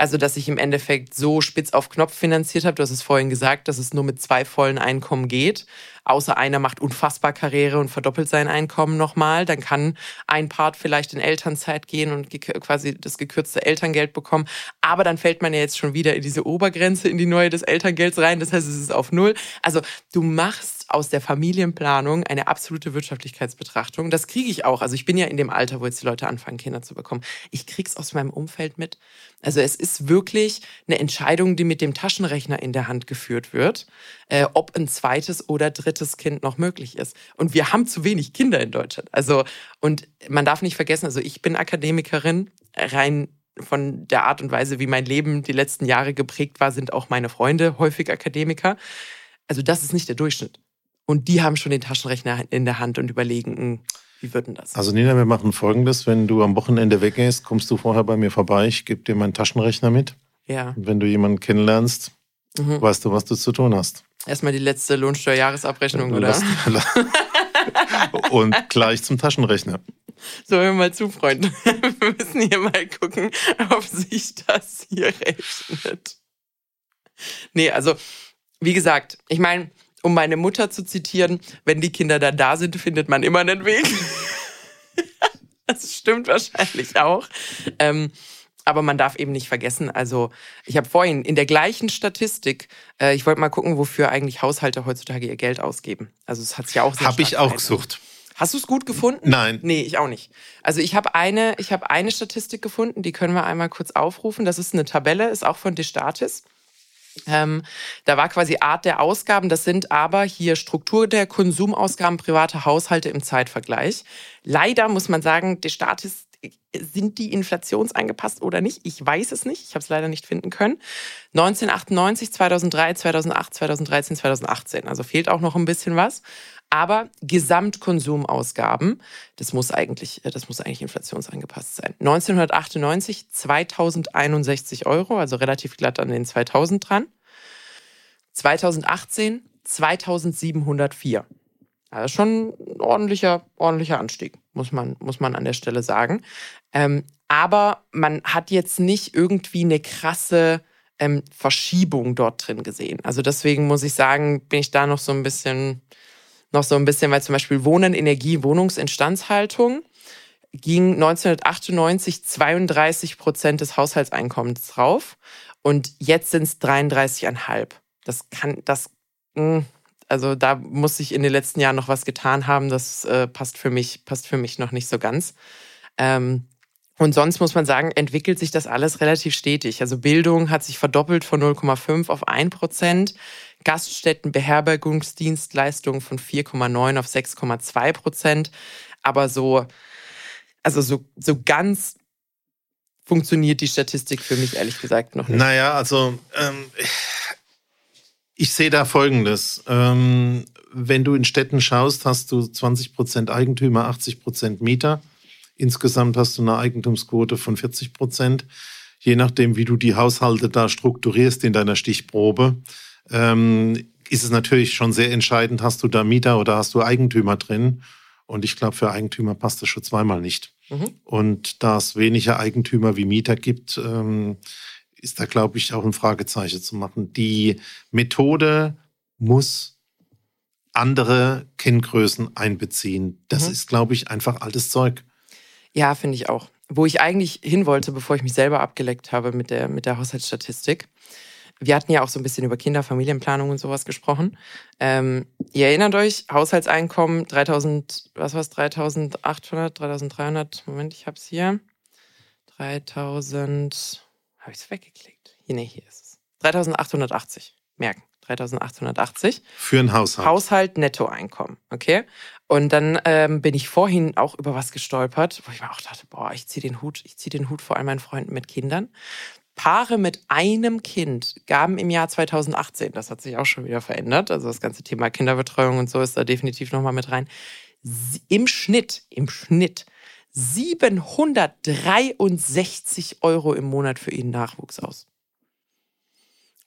Also, dass ich im Endeffekt so spitz auf Knopf finanziert habe. Du hast es vorhin gesagt, dass es nur mit zwei vollen Einkommen geht. Außer einer macht unfassbar Karriere und verdoppelt sein Einkommen nochmal. Dann kann ein Part vielleicht in Elternzeit gehen und quasi das gekürzte Elterngeld bekommen. Aber dann fällt man ja jetzt schon wieder in diese Obergrenze, in die neue des Elterngelds rein. Das heißt, es ist auf Null. Also, du machst aus der Familienplanung eine absolute Wirtschaftlichkeitsbetrachtung. Das kriege ich auch. Also ich bin ja in dem Alter, wo jetzt die Leute anfangen, Kinder zu bekommen. Ich krieg's aus meinem Umfeld mit. Also es ist wirklich eine Entscheidung, die mit dem Taschenrechner in der Hand geführt wird, äh, ob ein zweites oder drittes Kind noch möglich ist. Und wir haben zu wenig Kinder in Deutschland. Also und man darf nicht vergessen, also ich bin Akademikerin, rein von der Art und Weise, wie mein Leben die letzten Jahre geprägt war, sind auch meine Freunde häufig Akademiker. Also das ist nicht der Durchschnitt. Und die haben schon den Taschenrechner in der Hand und überlegen, hm, wie wird denn das? Also Nina, wir machen folgendes. Wenn du am Wochenende weggehst, kommst du vorher bei mir vorbei. Ich gebe dir meinen Taschenrechner mit. Ja. Und wenn du jemanden kennenlernst, mhm. weißt du, was du zu tun hast. Erstmal die letzte Lohnsteuerjahresabrechnung, oder? und gleich zum Taschenrechner. So, hör mal zu, Freunde. Wir müssen hier mal gucken, ob sich das hier rechnet. Nee, also, wie gesagt, ich meine, um meine Mutter zu zitieren, wenn die Kinder dann da sind, findet man immer einen Weg. das stimmt wahrscheinlich auch. Ähm, aber man darf eben nicht vergessen, also ich habe vorhin in der gleichen Statistik, äh, ich wollte mal gucken, wofür eigentlich Haushalte heutzutage ihr Geld ausgeben. Also es hat ja auch Habe ich auch gesucht. Hast du es gut gefunden? Nein. Nee, ich auch nicht. Also ich habe eine, ich habe eine Statistik gefunden, die können wir einmal kurz aufrufen. Das ist eine Tabelle, ist auch von Destatis. Ähm, da war quasi Art der Ausgaben, das sind aber hier Struktur der Konsumausgaben privater Haushalte im Zeitvergleich. Leider muss man sagen, der Staat ist sind die inflationsangepasst oder nicht? Ich weiß es nicht. Ich habe es leider nicht finden können. 1998, 2003, 2008, 2013, 2018. Also fehlt auch noch ein bisschen was. Aber Gesamtkonsumausgaben, das muss eigentlich, das muss eigentlich inflationsangepasst sein. 1998 2061 Euro, also relativ glatt an den 2000 dran. 2018 2704. Also schon ein ordentlicher, ordentlicher Anstieg, muss man, muss man an der Stelle sagen. Ähm, aber man hat jetzt nicht irgendwie eine krasse ähm, Verschiebung dort drin gesehen. Also deswegen muss ich sagen, bin ich da noch so ein bisschen, noch so ein bisschen, weil zum Beispiel Wohnen, Energie, Wohnungsinstandshaltung ging 1998 32 Prozent des Haushaltseinkommens drauf und jetzt sind es 33,5. Das kann, das, hm, also da muss sich in den letzten Jahren noch was getan haben. Das äh, passt für mich, passt für mich noch nicht so ganz. Ähm, und sonst muss man sagen, entwickelt sich das alles relativ stetig. Also Bildung hat sich verdoppelt von 0,5 auf 1 Prozent. Gaststätten, Beherbergungsdienstleistungen von 4,9 auf 6,2 Prozent. Aber so, also so, so ganz funktioniert die Statistik für mich ehrlich gesagt noch nicht. Naja, also ähm, ich sehe da Folgendes. Ähm, wenn du in Städten schaust, hast du 20 Prozent Eigentümer, 80 Prozent Mieter. Insgesamt hast du eine Eigentumsquote von 40 Prozent. Je nachdem, wie du die Haushalte da strukturierst in deiner Stichprobe, ähm, ist es natürlich schon sehr entscheidend, hast du da Mieter oder hast du Eigentümer drin. Und ich glaube, für Eigentümer passt das schon zweimal nicht. Mhm. Und da es weniger Eigentümer wie Mieter gibt, ähm, ist da, glaube ich, auch ein Fragezeichen zu machen. Die Methode muss andere Kenngrößen einbeziehen. Das mhm. ist, glaube ich, einfach altes Zeug. Ja, finde ich auch. Wo ich eigentlich hin wollte, bevor ich mich selber abgeleckt habe mit der, mit der Haushaltsstatistik, wir hatten ja auch so ein bisschen über Kinder, Familienplanung und sowas gesprochen. Ähm, ihr erinnert euch, Haushaltseinkommen 3000, was war es, 3800, 3300, Moment, ich hab's hier. 3000, habe ich es weggeklickt? Hier, nee, hier ist es. 3880, merken. 3880. Für ein Haushalt. Haushalt Nettoeinkommen, okay? Und dann ähm, bin ich vorhin auch über was gestolpert, wo ich mir auch dachte, boah, ich ziehe den Hut, ich ziehe den Hut vor all meinen Freunden mit Kindern. Paare mit einem Kind gaben im Jahr 2018, das hat sich auch schon wieder verändert, also das ganze Thema Kinderbetreuung und so ist da definitiv nochmal mit rein, im Schnitt, im Schnitt 763 Euro im Monat für ihren Nachwuchs aus.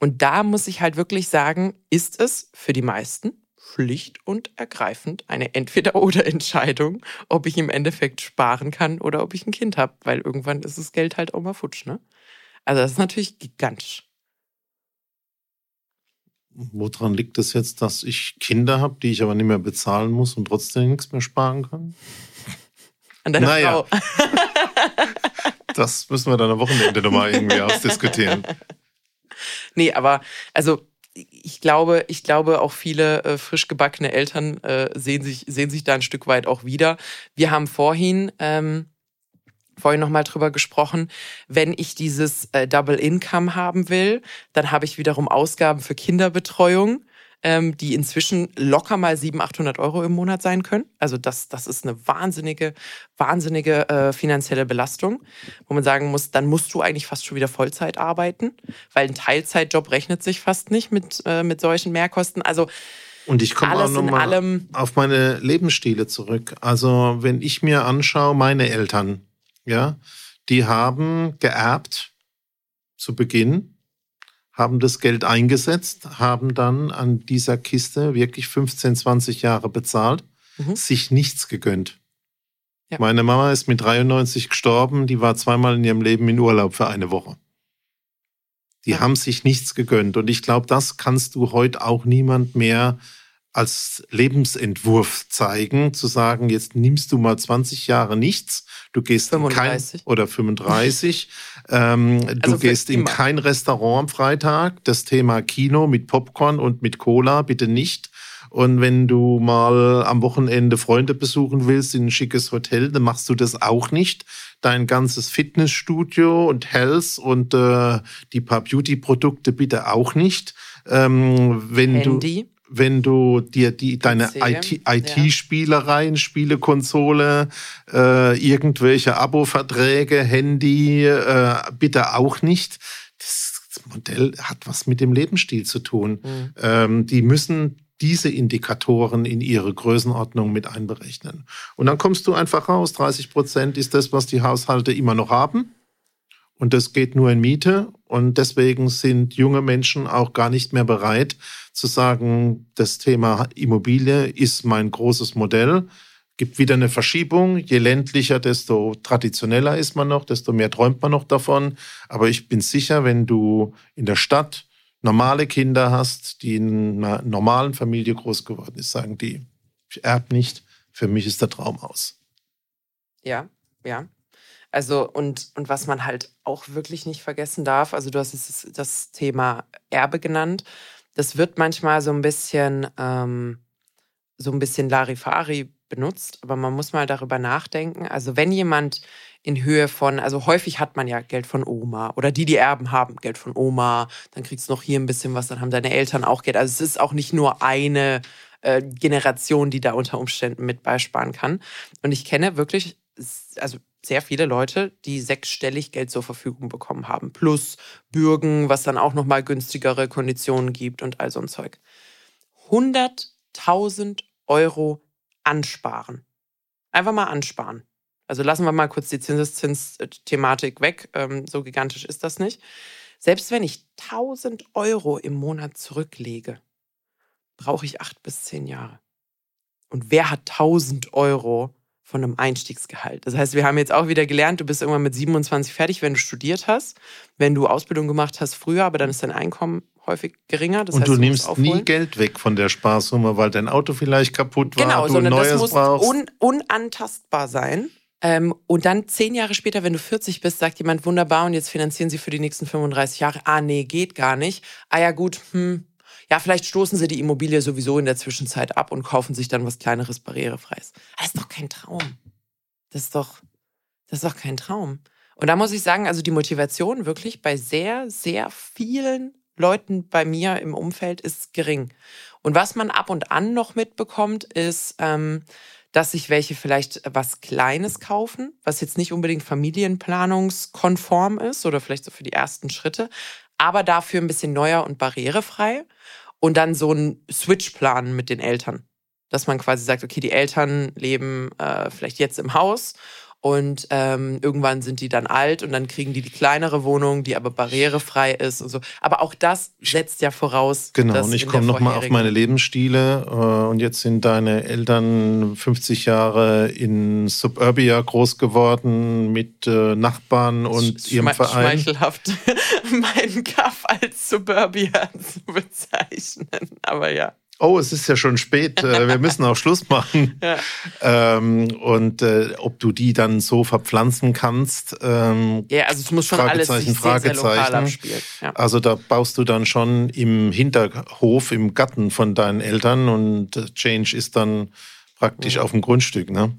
Und da muss ich halt wirklich sagen, ist es für die meisten schlicht und ergreifend eine Entweder-oder-Entscheidung, ob ich im Endeffekt sparen kann oder ob ich ein Kind habe, weil irgendwann ist das Geld halt auch mal futsch, ne? Also das ist natürlich gigantisch. Woran liegt es das jetzt, dass ich Kinder habe, die ich aber nicht mehr bezahlen muss und trotzdem nichts mehr sparen kann? An deiner naja. Frau. das müssen wir dann am Wochenende nochmal irgendwie ausdiskutieren. Nee, aber also ich glaube, ich glaube auch viele äh, frisch gebackene Eltern äh, sehen sich sehen sich da ein Stück weit auch wieder. Wir haben vorhin ähm, vorhin nochmal drüber gesprochen, wenn ich dieses äh, Double Income haben will, dann habe ich wiederum Ausgaben für Kinderbetreuung, ähm, die inzwischen locker mal 700, 800 Euro im Monat sein können. Also das, das ist eine wahnsinnige, wahnsinnige äh, finanzielle Belastung, wo man sagen muss, dann musst du eigentlich fast schon wieder Vollzeit arbeiten, weil ein Teilzeitjob rechnet sich fast nicht mit, äh, mit solchen Mehrkosten. Also und ich komme auch nochmal auf meine Lebensstile zurück. Also wenn ich mir anschaue, meine Eltern, ja, die haben geerbt zu Beginn, haben das Geld eingesetzt, haben dann an dieser Kiste wirklich 15, 20 Jahre bezahlt, mhm. sich nichts gegönnt. Ja. Meine Mama ist mit 93 gestorben, die war zweimal in ihrem Leben in Urlaub für eine Woche. Die ja. haben sich nichts gegönnt. Und ich glaube, das kannst du heute auch niemand mehr als Lebensentwurf zeigen, zu sagen, jetzt nimmst du mal 20 Jahre nichts, du gehst 35. in kein oder 35, ähm, also du gehst in kein Restaurant am Freitag, das Thema Kino mit Popcorn und mit Cola bitte nicht. Und wenn du mal am Wochenende Freunde besuchen willst in ein schickes Hotel, dann machst du das auch nicht. Dein ganzes Fitnessstudio und Health und äh, die paar Beauty-Produkte bitte auch nicht. Ähm, wenn Handy. du wenn du dir die deine IT-Spielereien, IT Spielekonsole, äh, irgendwelche Abo-Verträge, Handy, äh, bitte auch nicht. Das Modell hat was mit dem Lebensstil zu tun. Mhm. Ähm, die müssen diese Indikatoren in ihre Größenordnung mit einberechnen. Und dann kommst du einfach raus. 30 Prozent ist das, was die Haushalte immer noch haben. Und das geht nur in Miete. Und deswegen sind junge Menschen auch gar nicht mehr bereit zu sagen, das Thema Immobilie ist mein großes Modell. Gibt wieder eine Verschiebung. Je ländlicher, desto traditioneller ist man noch, desto mehr träumt man noch davon. Aber ich bin sicher, wenn du in der Stadt normale Kinder hast, die in einer normalen Familie groß geworden ist, sagen die, ich erb nicht, für mich ist der Traum aus. Ja, ja. Also, und, und was man halt auch wirklich nicht vergessen darf, also du hast das, das Thema Erbe genannt. Das wird manchmal so ein bisschen, ähm, so ein bisschen Larifari benutzt, aber man muss mal darüber nachdenken. Also, wenn jemand in Höhe von, also häufig hat man ja Geld von Oma oder die, die Erben haben, Geld von Oma, dann kriegst du noch hier ein bisschen was, dann haben deine Eltern auch Geld. Also es ist auch nicht nur eine äh, Generation, die da unter Umständen mit beisparen kann. Und ich kenne wirklich, also sehr viele Leute, die sechsstellig Geld zur Verfügung bekommen haben. Plus Bürgen, was dann auch nochmal günstigere Konditionen gibt und all so ein Zeug. 100.000 Euro ansparen. Einfach mal ansparen. Also lassen wir mal kurz die Zinseszins-Thematik weg. Ähm, so gigantisch ist das nicht. Selbst wenn ich 1000 Euro im Monat zurücklege, brauche ich acht bis zehn Jahre. Und wer hat 1000 Euro von einem Einstiegsgehalt. Das heißt, wir haben jetzt auch wieder gelernt, du bist irgendwann mit 27 fertig, wenn du studiert hast, wenn du Ausbildung gemacht hast früher, aber dann ist dein Einkommen häufig geringer. Das und heißt, du, du nimmst nie Geld weg von der Sparsumme, weil dein Auto vielleicht kaputt war, genau, du sondern neues das muss brauchst. Un unantastbar sein. Ähm, und dann zehn Jahre später, wenn du 40 bist, sagt jemand wunderbar und jetzt finanzieren sie für die nächsten 35 Jahre. Ah, nee, geht gar nicht. Ah ja, gut, hm, ja, vielleicht stoßen sie die Immobilie sowieso in der Zwischenzeit ab und kaufen sich dann was kleineres barrierefreies. Das ist doch kein Traum. Das ist doch, das ist doch kein Traum. Und da muss ich sagen, also die Motivation wirklich bei sehr, sehr vielen Leuten bei mir im Umfeld ist gering. Und was man ab und an noch mitbekommt, ist, ähm, dass sich welche vielleicht was Kleines kaufen, was jetzt nicht unbedingt familienplanungskonform ist oder vielleicht so für die ersten Schritte, aber dafür ein bisschen neuer und barrierefrei. Und dann so ein Switch planen mit den Eltern. Dass man quasi sagt, okay, die Eltern leben äh, vielleicht jetzt im Haus Und ähm, irgendwann sind die dann alt und dann kriegen die die kleinere Wohnung, die aber barrierefrei ist und so. Aber auch das setzt ja voraus. Genau, und ich komme nochmal auf meine Lebensstile. Äh, und jetzt sind deine Eltern 50 Jahre in Suburbia groß geworden mit äh, Nachbarn und Sch ihrem Verein. Schmeichelhaft, meinen Kaff als Suburbia zu bezeichnen. Aber ja oh, es ist ja schon spät, äh, wir müssen auch Schluss machen. Ja. Ähm, und äh, ob du die dann so verpflanzen kannst. Ähm, ja, also es muss schon alles sich Fragezeichen. Sehr, sehr lokal abspielen. Ja. Also da baust du dann schon im Hinterhof, im Garten von deinen Eltern und äh, Change ist dann praktisch ja. auf dem Grundstück, ne?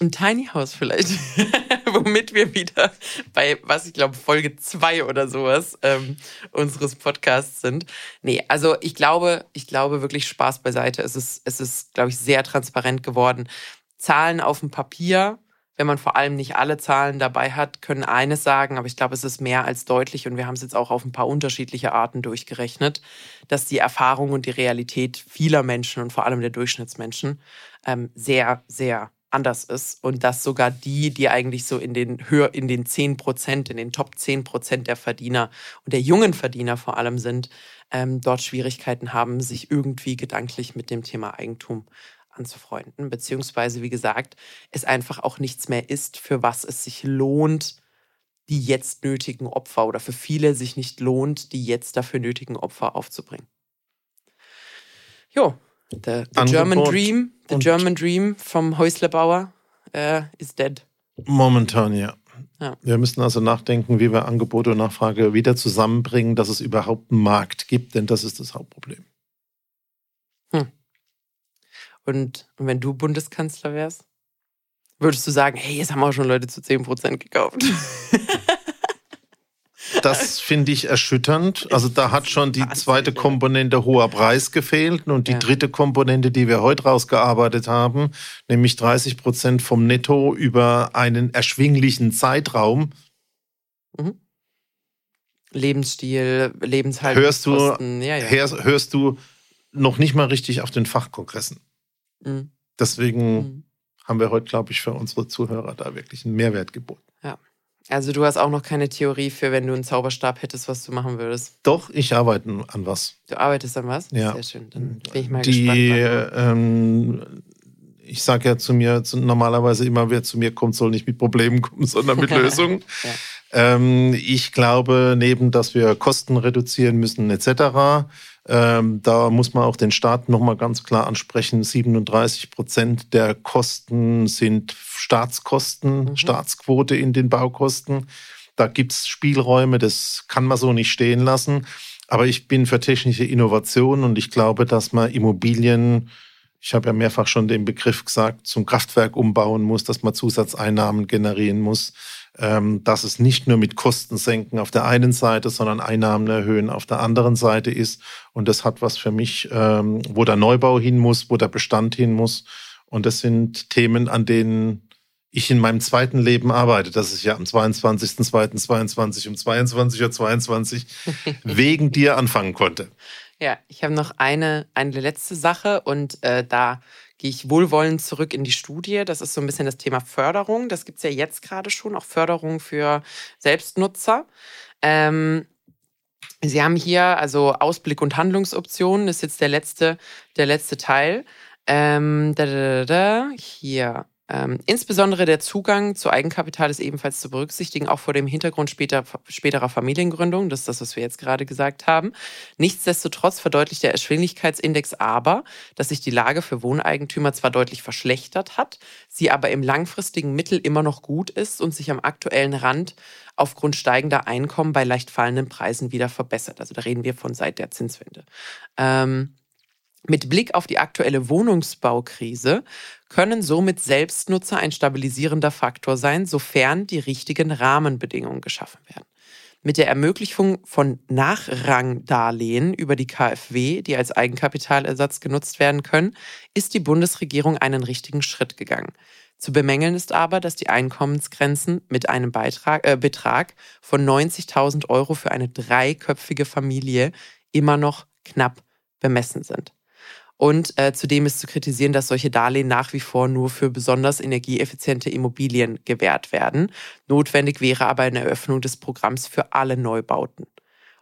Ein Tiny House vielleicht, womit wir wieder bei, was ich glaube, Folge 2 oder sowas ähm, unseres Podcasts sind. Nee, also ich glaube, ich glaube wirklich Spaß beiseite. Es ist, es ist, glaube ich, sehr transparent geworden. Zahlen auf dem Papier, wenn man vor allem nicht alle Zahlen dabei hat, können eines sagen, aber ich glaube, es ist mehr als deutlich und wir haben es jetzt auch auf ein paar unterschiedliche Arten durchgerechnet, dass die Erfahrung und die Realität vieler Menschen und vor allem der Durchschnittsmenschen ähm, sehr, sehr anders ist und dass sogar die, die eigentlich so in den höher in den 10 Prozent, in den Top 10 Prozent der Verdiener und der jungen Verdiener vor allem sind, ähm, dort Schwierigkeiten haben, sich irgendwie gedanklich mit dem Thema Eigentum anzufreunden, beziehungsweise wie gesagt, es einfach auch nichts mehr ist, für was es sich lohnt, die jetzt nötigen Opfer oder für viele sich nicht lohnt, die jetzt dafür nötigen Opfer aufzubringen. Jo, The, the German Dream, the German Dream vom Häuslebauer äh, is dead. Momentan, ja. ja. Wir müssen also nachdenken, wie wir Angebot und Nachfrage wieder zusammenbringen, dass es überhaupt einen Markt gibt, denn das ist das Hauptproblem. Hm. Und, und wenn du Bundeskanzler wärst, würdest du sagen, hey, jetzt haben auch schon Leute zu 10% gekauft. Das finde ich erschütternd. Also da hat schon die zweite Komponente hoher Preis gefehlt und die ja. dritte Komponente, die wir heute rausgearbeitet haben, nämlich 30 Prozent vom Netto über einen erschwinglichen Zeitraum. Mhm. Lebensstil, Lebenshaltung. Hörst du, ja, ja. Hörst, hörst, du noch nicht mal richtig auf den Fachkongressen. Mhm. Deswegen mhm. haben wir heute, glaube ich, für unsere Zuhörer da wirklich einen Mehrwert geboten. Also du hast auch noch keine Theorie für, wenn du einen Zauberstab hättest, was du machen würdest. Doch, ich arbeite an was. Du arbeitest an was? Ja. Sehr schön. Dann bin ich mal Die, gespannt. Ähm, ich sage ja zu mir normalerweise immer, wer zu mir kommt, soll nicht mit Problemen kommen, sondern mit Lösungen. ja. ähm, ich glaube, neben dass wir Kosten reduzieren müssen etc., ähm, da muss man auch den Staat nochmal ganz klar ansprechen. 37 Prozent der Kosten sind Staatskosten, mhm. Staatsquote in den Baukosten. Da gibt es Spielräume, das kann man so nicht stehen lassen. Aber ich bin für technische Innovation und ich glaube, dass man Immobilien, ich habe ja mehrfach schon den Begriff gesagt, zum Kraftwerk umbauen muss, dass man Zusatzeinnahmen generieren muss dass es nicht nur mit Kosten senken auf der einen Seite, sondern Einnahmen erhöhen auf der anderen Seite ist. Und das hat was für mich, ähm, wo der Neubau hin muss, wo der Bestand hin muss. Und das sind Themen, an denen ich in meinem zweiten Leben arbeite. Das ist ja am 22.02.22 um 22.22 Uhr wegen dir anfangen konnte. Ja, ich habe noch eine, eine letzte Sache und äh, da gehe ich wohlwollend zurück in die Studie. Das ist so ein bisschen das Thema Förderung. Das gibt es ja jetzt gerade schon, auch Förderung für Selbstnutzer. Ähm, Sie haben hier also Ausblick und Handlungsoptionen, ist jetzt der letzte, der letzte Teil. Ähm, da, da, da, hier ähm, insbesondere der Zugang zu Eigenkapital ist ebenfalls zu berücksichtigen, auch vor dem Hintergrund später, späterer Familiengründung. Das ist das, was wir jetzt gerade gesagt haben. Nichtsdestotrotz verdeutlicht der Erschwinglichkeitsindex aber, dass sich die Lage für Wohneigentümer zwar deutlich verschlechtert hat, sie aber im langfristigen Mittel immer noch gut ist und sich am aktuellen Rand aufgrund steigender Einkommen bei leicht fallenden Preisen wieder verbessert. Also da reden wir von seit der Zinswende. Ähm, mit Blick auf die aktuelle Wohnungsbaukrise können somit Selbstnutzer ein stabilisierender Faktor sein, sofern die richtigen Rahmenbedingungen geschaffen werden. Mit der Ermöglichung von Nachrangdarlehen über die KfW, die als Eigenkapitalersatz genutzt werden können, ist die Bundesregierung einen richtigen Schritt gegangen. Zu bemängeln ist aber, dass die Einkommensgrenzen mit einem Beitrag, äh, Betrag von 90.000 Euro für eine dreiköpfige Familie immer noch knapp bemessen sind. Und äh, zudem ist zu kritisieren, dass solche Darlehen nach wie vor nur für besonders energieeffiziente Immobilien gewährt werden. Notwendig wäre aber eine Eröffnung des Programms für alle Neubauten.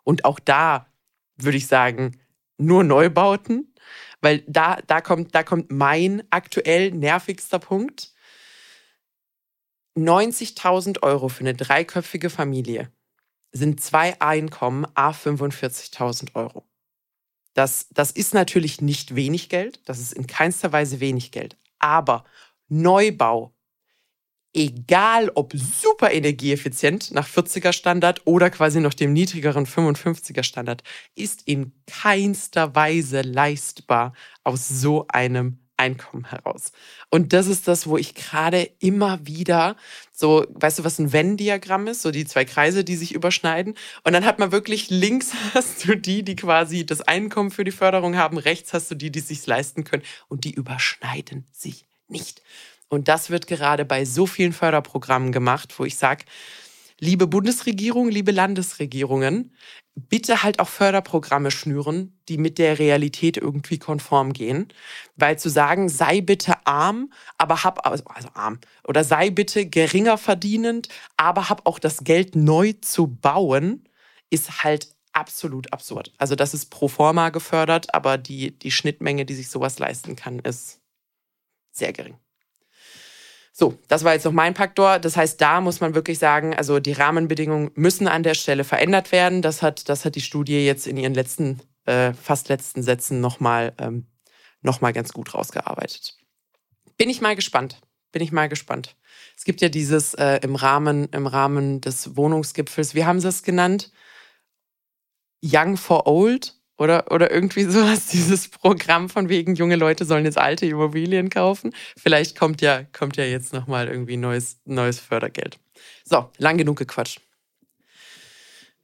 Und auch da würde ich sagen, nur Neubauten, weil da, da, kommt, da kommt mein aktuell nervigster Punkt. 90.000 Euro für eine dreiköpfige Familie sind zwei Einkommen, a 45.000 Euro. Das, das ist natürlich nicht wenig Geld, das ist in keinster Weise wenig Geld. Aber Neubau, egal ob super energieeffizient nach 40er Standard oder quasi noch dem niedrigeren 55er Standard, ist in keinster Weise leistbar aus so einem Einkommen heraus. Und das ist das, wo ich gerade immer wieder so, weißt du, was ein Venn-Diagramm ist? So die zwei Kreise, die sich überschneiden. Und dann hat man wirklich links hast du die, die quasi das Einkommen für die Förderung haben, rechts hast du die, die sich leisten können. Und die überschneiden sich nicht. Und das wird gerade bei so vielen Förderprogrammen gemacht, wo ich sage, liebe Bundesregierung, liebe Landesregierungen, bitte halt auch Förderprogramme schnüren, die mit der Realität irgendwie konform gehen. Weil zu sagen, sei bitte arm, aber hab, also, arm, oder sei bitte geringer verdienend, aber hab auch das Geld neu zu bauen, ist halt absolut absurd. Also das ist pro forma gefördert, aber die, die Schnittmenge, die sich sowas leisten kann, ist sehr gering. So, das war jetzt noch mein Faktor. Das heißt, da muss man wirklich sagen, also die Rahmenbedingungen müssen an der Stelle verändert werden. Das hat, das hat die Studie jetzt in ihren letzten, äh, fast letzten Sätzen nochmal ähm, noch ganz gut rausgearbeitet. Bin ich mal gespannt. Bin ich mal gespannt. Es gibt ja dieses äh, im, Rahmen, im Rahmen des Wohnungsgipfels, wie haben sie es genannt? Young for Old oder, oder irgendwie sowas, dieses Programm von wegen, junge Leute sollen jetzt alte Immobilien kaufen. Vielleicht kommt ja, kommt ja jetzt nochmal irgendwie neues, neues Fördergeld. So, lang genug gequatscht.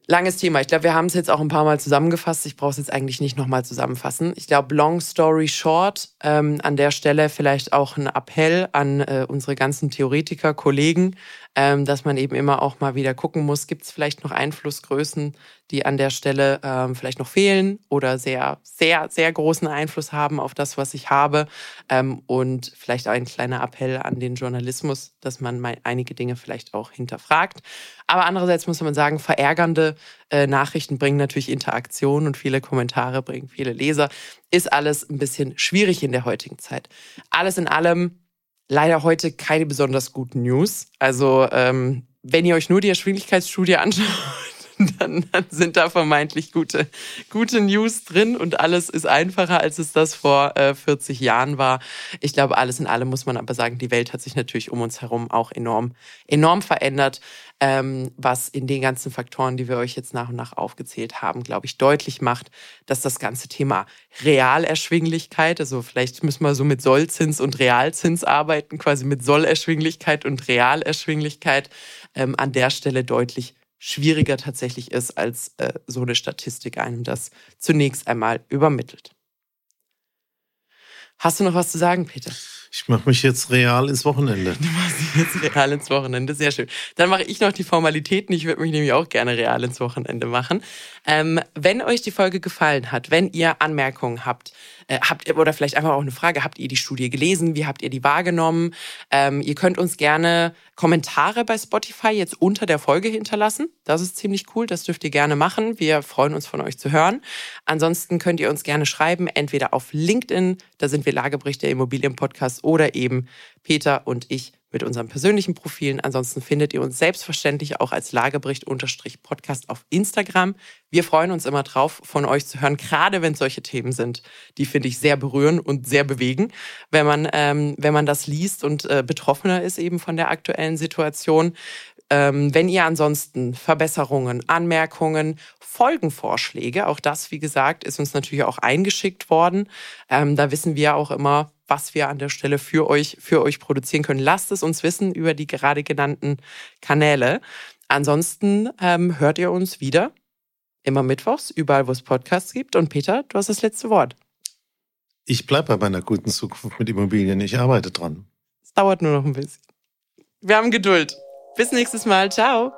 Langes Thema. Ich glaube, wir haben es jetzt auch ein paar Mal zusammengefasst. Ich brauche es jetzt eigentlich nicht nochmal zusammenfassen. Ich glaube, long story short, ähm, an der Stelle vielleicht auch ein Appell an äh, unsere ganzen Theoretiker, Kollegen, ähm, dass man eben immer auch mal wieder gucken muss, gibt es vielleicht noch Einflussgrößen, die an der Stelle ähm, vielleicht noch fehlen oder sehr, sehr, sehr großen Einfluss haben auf das, was ich habe. Ähm, und vielleicht auch ein kleiner Appell an den Journalismus, dass man mal einige Dinge vielleicht auch hinterfragt. Aber andererseits muss man sagen, verärgernde äh, Nachrichten bringen natürlich Interaktion und viele Kommentare bringen viele Leser. Ist alles ein bisschen schwierig in der heutigen Zeit. Alles in allem leider heute keine besonders guten News. Also ähm, wenn ihr euch nur die Erschwinglichkeitsstudie anschaut, dann, dann, sind da vermeintlich gute, gute News drin und alles ist einfacher, als es das vor äh, 40 Jahren war. Ich glaube, alles in allem muss man aber sagen, die Welt hat sich natürlich um uns herum auch enorm, enorm verändert ähm, was in den ganzen Faktoren, die wir euch jetzt nach und nach aufgezählt haben, glaube ich, deutlich macht, dass das ganze Thema Realerschwinglichkeit, also vielleicht müssen wir so mit Sollzins und Realzins arbeiten, quasi mit Sollerschwinglichkeit und Realerschwinglichkeit, ähm, an der Stelle deutlich schwieriger tatsächlich ist, als äh, so eine Statistik einem das zunächst einmal übermittelt. Hast du noch was zu sagen, Peter? Ich mache mich jetzt real ins Wochenende. Du machst dich jetzt real ins Wochenende, sehr schön. Dann mache ich noch die Formalitäten. Ich würde mich nämlich auch gerne real ins Wochenende machen. Ähm, wenn euch die Folge gefallen hat, wenn ihr Anmerkungen habt, äh, habt ihr, oder vielleicht einfach auch eine Frage, habt ihr die Studie gelesen? Wie habt ihr die wahrgenommen? Ähm, ihr könnt uns gerne Kommentare bei Spotify jetzt unter der Folge hinterlassen. Das ist ziemlich cool. Das dürft ihr gerne machen. Wir freuen uns von euch zu hören. Ansonsten könnt ihr uns gerne schreiben, entweder auf LinkedIn, da sind wir Lagebericht der Immobilienpodcast, oder eben Peter und ich mit unseren persönlichen Profilen. Ansonsten findet ihr uns selbstverständlich auch als Lagebericht-Podcast auf Instagram. Wir freuen uns immer drauf, von euch zu hören, gerade wenn es solche Themen sind, die finde ich sehr berühren und sehr bewegen, wenn man, ähm, wenn man das liest und äh, betroffener ist eben von der aktuellen Situation. Ähm, wenn ihr ansonsten Verbesserungen, Anmerkungen, Folgenvorschläge, auch das, wie gesagt, ist uns natürlich auch eingeschickt worden. Ähm, da wissen wir auch immer, was wir an der Stelle für euch, für euch produzieren können. Lasst es uns wissen über die gerade genannten Kanäle. Ansonsten ähm, hört ihr uns wieder immer mittwochs, überall, wo es Podcasts gibt. Und Peter, du hast das letzte Wort. Ich bleibe bei meiner guten Zukunft mit Immobilien. Ich arbeite dran. Es dauert nur noch ein bisschen. Wir haben Geduld. Bis nächstes Mal. Ciao.